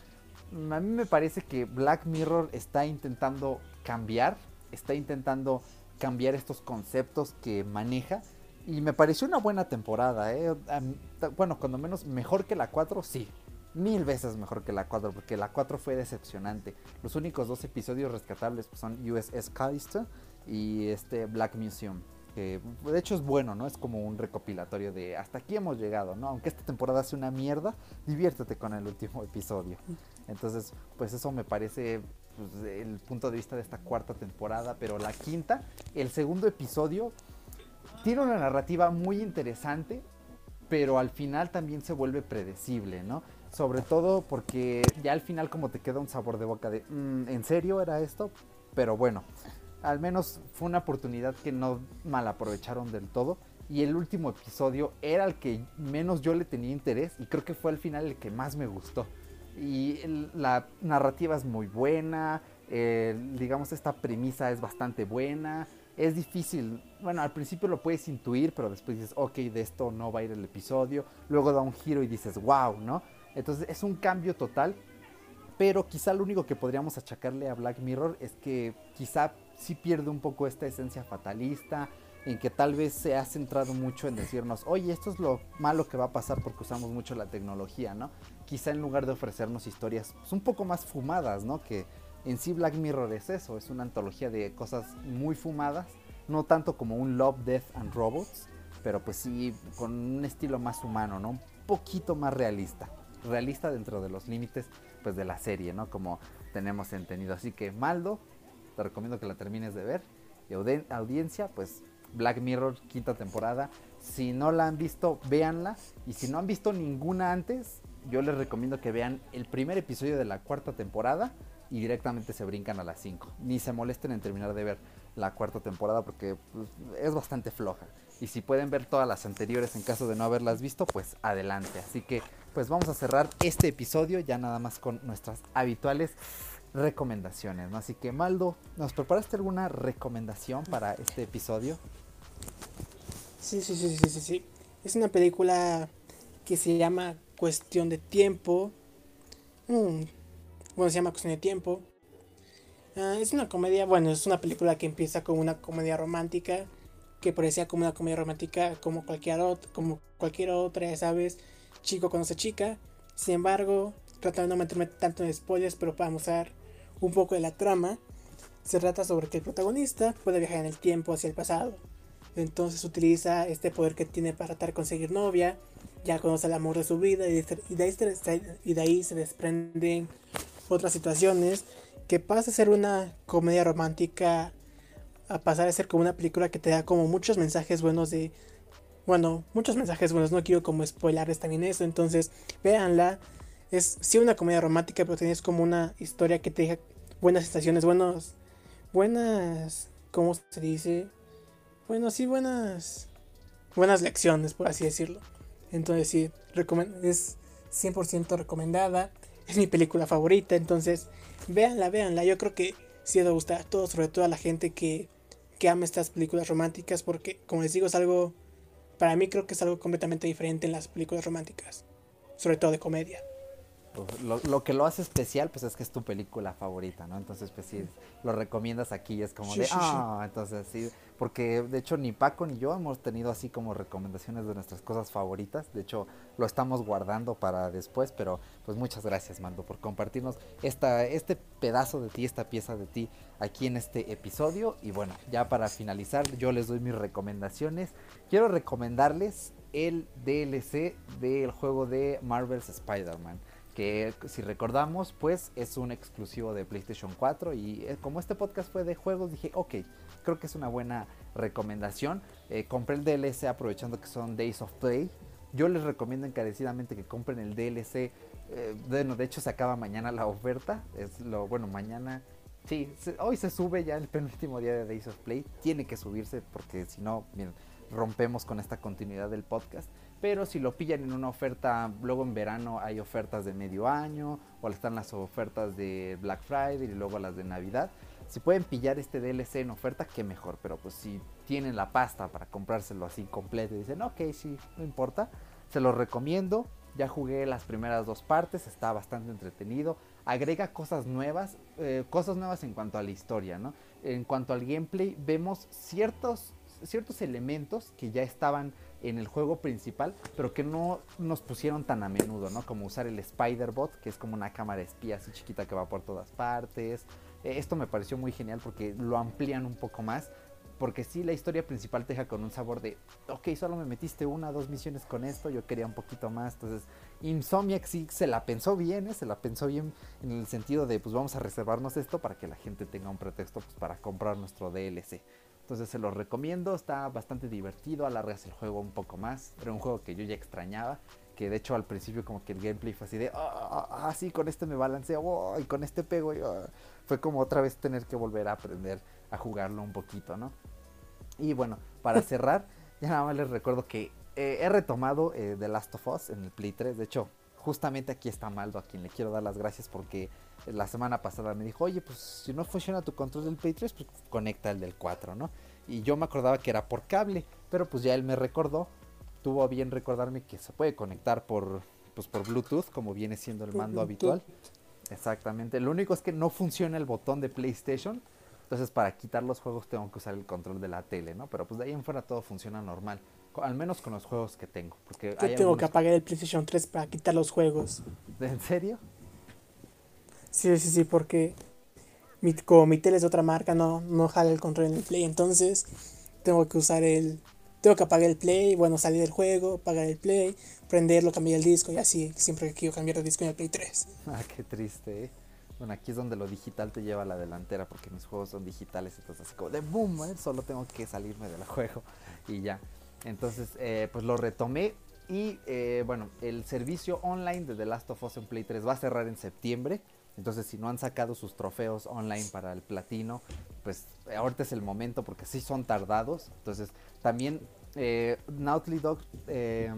a mí me parece que Black Mirror está intentando cambiar, está intentando cambiar estos conceptos que maneja. Y me pareció una buena temporada, ¿eh? Bueno, cuando menos mejor que la 4, sí. Mil veces mejor que la 4, porque la 4 fue decepcionante. Los únicos dos episodios rescatables son USS Callister y este Black Museum. Que de hecho es bueno, ¿no? Es como un recopilatorio de hasta aquí hemos llegado, ¿no? Aunque esta temporada sea una mierda, diviértete con el último episodio. Entonces, pues eso me parece pues, el punto de vista de esta cuarta temporada. Pero la quinta, el segundo episodio, tiene una narrativa muy interesante, pero al final también se vuelve predecible, ¿no? Sobre todo porque ya al final como te queda un sabor de boca de, "Mm, ¿en serio era esto? Pero bueno, al menos fue una oportunidad que no mal aprovecharon del todo. Y el último episodio era el que menos yo le tenía interés y creo que fue al final el que más me gustó. Y la narrativa es muy buena, digamos esta premisa es bastante buena, es difícil, bueno al principio lo puedes intuir, pero después dices, ok, de esto no va a ir el episodio, luego da un giro y dices, wow, ¿no? Entonces es un cambio total, pero quizá lo único que podríamos achacarle a Black Mirror es que quizá sí pierde un poco esta esencia fatalista, en que tal vez se ha centrado mucho en decirnos, oye, esto es lo malo que va a pasar porque usamos mucho la tecnología, ¿no? Quizá en lugar de ofrecernos historias pues, un poco más fumadas, ¿no? Que En sí Black Mirror es eso, es una antología de cosas muy fumadas, no tanto como un Love, Death and Robots, pero pues sí con un estilo más humano, ¿no? Un poquito más realista. Realista dentro de los límites pues de la serie, ¿no? Como tenemos entendido. Así que Maldo, te recomiendo que la termines de ver. Y audiencia, pues Black Mirror, quinta temporada. Si no la han visto, véanla. Y si no han visto ninguna antes, yo les recomiendo que vean el primer episodio de la cuarta temporada y directamente se brincan a las 5. Ni se molesten en terminar de ver la cuarta temporada porque pues, es bastante floja. Y si pueden ver todas las anteriores en caso de no haberlas visto, pues adelante. Así que pues vamos a cerrar este episodio ya nada más con nuestras habituales recomendaciones. ¿no? Así que Maldo, ¿nos preparaste alguna recomendación para este episodio? Sí, sí, sí, sí, sí, sí. Es una película que se llama Cuestión de Tiempo. Mm, Bueno, se llama Cuestión de Tiempo. Ah, es una comedia, bueno, es una película que empieza como una comedia romántica, que parecía como una comedia romántica como cualquier, ot- como cualquier otra, sabes, chico conoce chica. Sin embargo, tratando de no meterme tanto en spoilers, pero para mostrar un poco de la trama, se trata sobre que el protagonista puede viajar en el tiempo hacia el pasado. Entonces utiliza este poder que tiene para tratar de conseguir novia. Ya conoce el amor de su vida y de, y de ahí se desprenden otras situaciones. Que pasa a ser una comedia romántica a pasar a ser como una película que te da como muchos mensajes buenos de... Bueno, muchos mensajes buenos. No quiero como spoilarles también eso. Entonces, véanla. Es sí una comedia romántica, pero tienes como una historia que te deja buenas sensaciones, buenos... Buenas... ¿Cómo se dice? Bueno, sí, buenas. Buenas lecciones, por así decirlo. Entonces, sí, es 100% recomendada. Es mi película favorita. Entonces, véanla, véanla. Yo creo que sí les va a gustar a todos, sobre todo a la gente que, que ama estas películas románticas. Porque, como les digo, es algo. Para mí, creo que es algo completamente diferente en las películas románticas. Sobre todo de comedia. Pues, Lo, lo que lo hace especial, pues es que es tu película favorita, ¿no? Entonces, pues sí, lo recomiendas aquí y es como Sí, de, sí, sí. ah, entonces sí, porque de hecho ni Paco ni yo hemos tenido así como recomendaciones de nuestras cosas favoritas. De hecho, lo estamos guardando para después, pero pues muchas gracias, Mando, por compartirnos esta, este pedazo de ti, esta pieza de ti aquí en este episodio. Y bueno, ya para finalizar, yo les doy mis recomendaciones. Quiero recomendarles el DLC del juego de Marvel's Spider-Man que si recordamos pues es un exclusivo de PlayStation 4 y eh, como este podcast fue de juegos dije ok creo que es una buena recomendación. Eh, compré el DLC aprovechando que son Days of Play. Yo les recomiendo encarecidamente que compren el DLC eh, bueno de hecho se acaba mañana la oferta. Es lo bueno mañana sí hoy se sube ya el penúltimo día de Days of Play. Tiene que subirse porque si no rompemos con esta continuidad del podcast pero si lo pillan en una oferta, luego en verano hay ofertas de medio año, o están las ofertas de Black Friday y luego las de Navidad. Si pueden pillar este DLC en oferta, qué mejor, pero pues si tienen la pasta para comprárselo así completo y dicen, ok, sí, no importa, se los recomiendo. Ya jugué las primeras dos partes, está bastante entretenido. Agrega cosas nuevas, eh, cosas nuevas en cuanto a la historia, ¿no? En cuanto al gameplay, vemos ciertos, ciertos elementos que ya estaban en el juego principal, pero que no nos pusieron tan a menudo, ¿no? Como usar el Spider-Bot, que es como una cámara espía así chiquita que va por todas partes. Eh, esto me pareció muy genial porque lo amplían un poco más. Porque sí, la historia principal te deja con un sabor de, ok, solo me metiste una, dos misiones con esto, yo quería un poquito más. Entonces, Insomniac sí se la pensó bien, ¿eh? se la pensó bien en el sentido de, pues vamos a reservarnos esto para que la gente tenga un pretexto pues, para comprar nuestro DLC. Entonces se los recomiendo, está bastante divertido, alargas el juego un poco más. Era un juego que yo ya extrañaba, que de hecho al principio como que el gameplay fue así de, ah, ah, ah, sí, con este me balanceo, oh, y con este pego, ah". fue como otra vez tener que volver a aprender a jugarlo un poquito, ¿no? Y bueno, para cerrar, ya nada más les recuerdo que eh, he retomado eh, The Last of Us en el Play 3, de hecho, justamente aquí está Maldo, a quien le quiero dar las gracias porque la semana pasada me dijo, oye, pues si no funciona tu control del Play 3, pues conecta el del 4, ¿no? Y yo me acordaba que era por cable, pero pues ya él me recordó, tuvo bien recordarme que se puede conectar por, pues por Bluetooth, como viene siendo el mando habitual. Exactamente, lo único es que no funciona el botón de PlayStation, entonces para quitar los juegos tengo que usar el control de la tele, ¿no? Pero pues de ahí en fuera todo funciona normal, al menos con los juegos que tengo. Porque Yo hay tengo que apagar el PlayStation 3 para quitar los juegos. ¿En serio? Sí, sí, sí, porque mi, como mi tele es de otra marca, no, no jala el control en el Play, entonces tengo que usar el, tengo que apagar el Play, bueno, salir del juego, apagar el Play, prenderlo, cambiar el disco y así, siempre que quiero cambiar de disco en el Play 3. Ah, qué triste, ¿eh? Bueno, aquí es donde lo digital te lleva a la delantera porque mis juegos son digitales, entonces así como de boom, ¿eh? solo tengo que salirme del juego y ya. Entonces, eh, pues lo retomé y eh, bueno, el servicio online de The Last of Us en Play 3 va a cerrar en septiembre. Entonces, si no han sacado sus trofeos online para el platino, pues ahorita es el momento porque sí son tardados. Entonces, también eh, Naughty Dog, eh,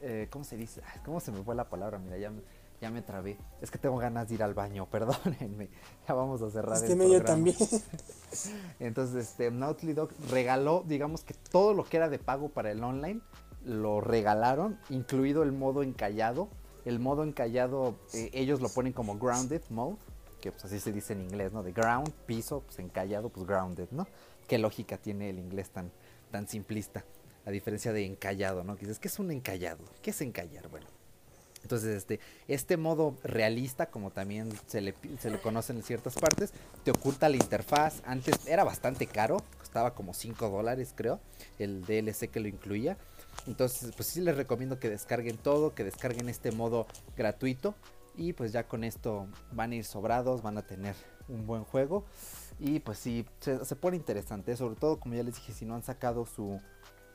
eh, ¿cómo se dice? ¿Cómo se me fue la palabra? Mira, ya, me- ya me trabé. Es que tengo ganas de ir al baño, perdónenme. Ya vamos a cerrar Este el medio programa. también. Entonces, este, Naughty Dog regaló, digamos que todo lo que era de pago para el online, lo regalaron, incluido el modo encallado. El modo encallado, eh, ellos lo ponen como grounded mode, que pues así se dice en inglés, ¿no? De ground, piso, pues encallado, pues grounded, ¿no? Qué lógica tiene el inglés tan, tan simplista, a diferencia de encallado, ¿no? Que dices, ¿qué es un encallado? ¿Qué es encallar? Bueno, entonces, este, este modo realista, como también se le, se le conoce en ciertas partes, te oculta la interfaz. Antes era bastante caro, costaba como 5 dólares, creo, el DLC que lo incluía. Entonces, pues sí les recomiendo que descarguen todo, que descarguen este modo gratuito. Y pues ya con esto van a ir sobrados, van a tener un buen juego. Y pues sí, se, se pone interesante. Sobre todo, como ya les dije, si no han sacado su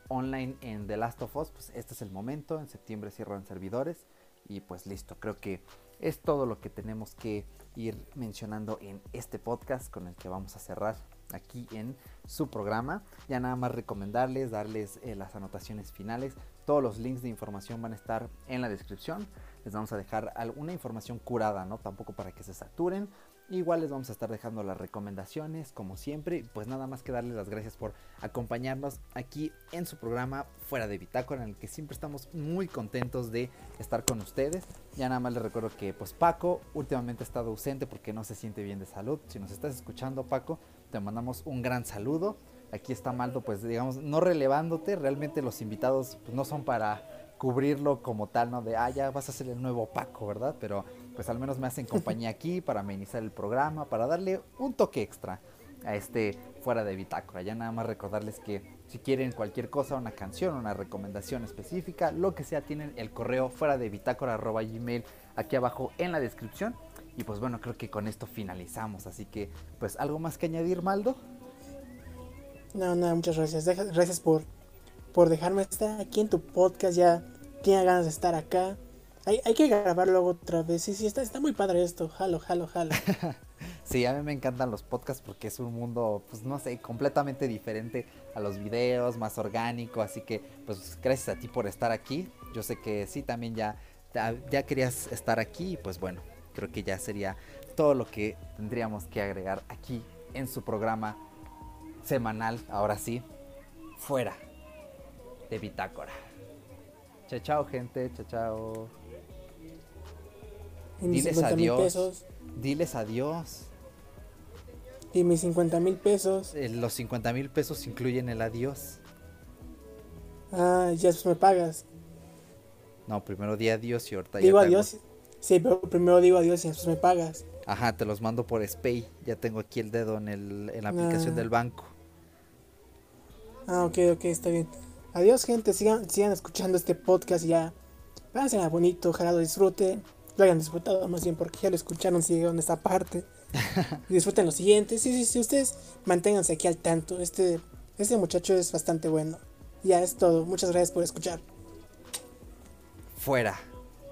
online en The Last of Us, pues este es el momento. En septiembre cierran servidores. Y pues listo, creo que es todo lo que tenemos que ir mencionando en este podcast con el que vamos a cerrar aquí en su programa. Ya nada más recomendarles, darles eh, las anotaciones finales. Todos los links de información van a estar en la descripción. Les vamos a dejar alguna información curada, ¿no? Tampoco para que se saturen. Igual les vamos a estar dejando las recomendaciones, como siempre. Pues nada más que darles las gracias por acompañarnos aquí en su programa Fuera de Bitácora, en el que siempre estamos muy contentos de estar con ustedes. Ya nada más les recuerdo que pues Paco últimamente ha estado ausente porque no se siente bien de salud. Si nos estás escuchando, Paco, te mandamos un gran saludo. Aquí está Maldo, pues digamos, no relevándote, realmente los invitados pues, no son para cubrirlo como tal, ¿no? De, ah, ya vas a ser el nuevo Paco, ¿verdad? Pero pues al menos me hacen compañía aquí para amenizar el programa, para darle un toque extra a este fuera de bitácora. Ya nada más recordarles que si quieren cualquier cosa, una canción, una recomendación específica, lo que sea, tienen el correo fuera de bitácora arroba gmail aquí abajo en la descripción. Y pues bueno, creo que con esto finalizamos. Así que, pues, ¿algo más que añadir, Maldo? No, no, muchas gracias. Deja- gracias por, por dejarme estar aquí en tu podcast. Ya tenía ganas de estar acá. Hay, hay que grabar luego otra vez. Sí, sí, está, está muy padre esto. Jalo, jalo, jalo. Sí, a mí me encantan los podcasts porque es un mundo, pues no sé, completamente diferente a los videos, más orgánico. Así que, pues gracias a ti por estar aquí. Yo sé que sí, también ya, ya querías estar aquí. Y pues bueno, creo que ya sería todo lo que tendríamos que agregar aquí en su programa semanal. Ahora sí, fuera de Bitácora. Chao, chao, gente. Chao, chao. Diles 50 mil adiós. pesos. Diles adiós. Y mis 50 mil pesos. Eh, los 50 mil pesos incluyen el adiós. Ah, ya me pagas. No, primero di adiós y ahorita ya Digo hago- adiós. Sí, pero primero digo adiós y después me pagas. Ajá, te los mando por Spay. Ya tengo aquí el dedo en, el, en la aplicación Ah. del banco. Ah, ok, ok, está bien. Adiós, gente. Sigan, sigan escuchando este podcast y ya. Pásenla bonito, ojalá lo disfruten. Lo hayan disfrutado más bien porque ya lo escucharon si llegaron a esta parte. Y disfruten los siguientes. Sí, sí, sí, ustedes manténganse aquí al tanto. Este, este muchacho es bastante bueno. Ya es todo. Muchas gracias por escuchar. Fuera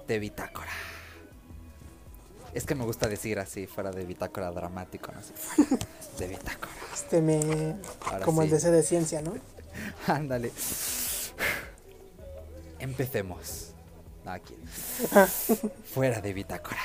de bitácora. Es que me gusta decir así, fuera de bitácora dramático, no sé. de bitácora. Este me. Ahora como el. DC de ciencia, ¿no? Ándale. Empecemos. Aquí. Fuera de bitácora.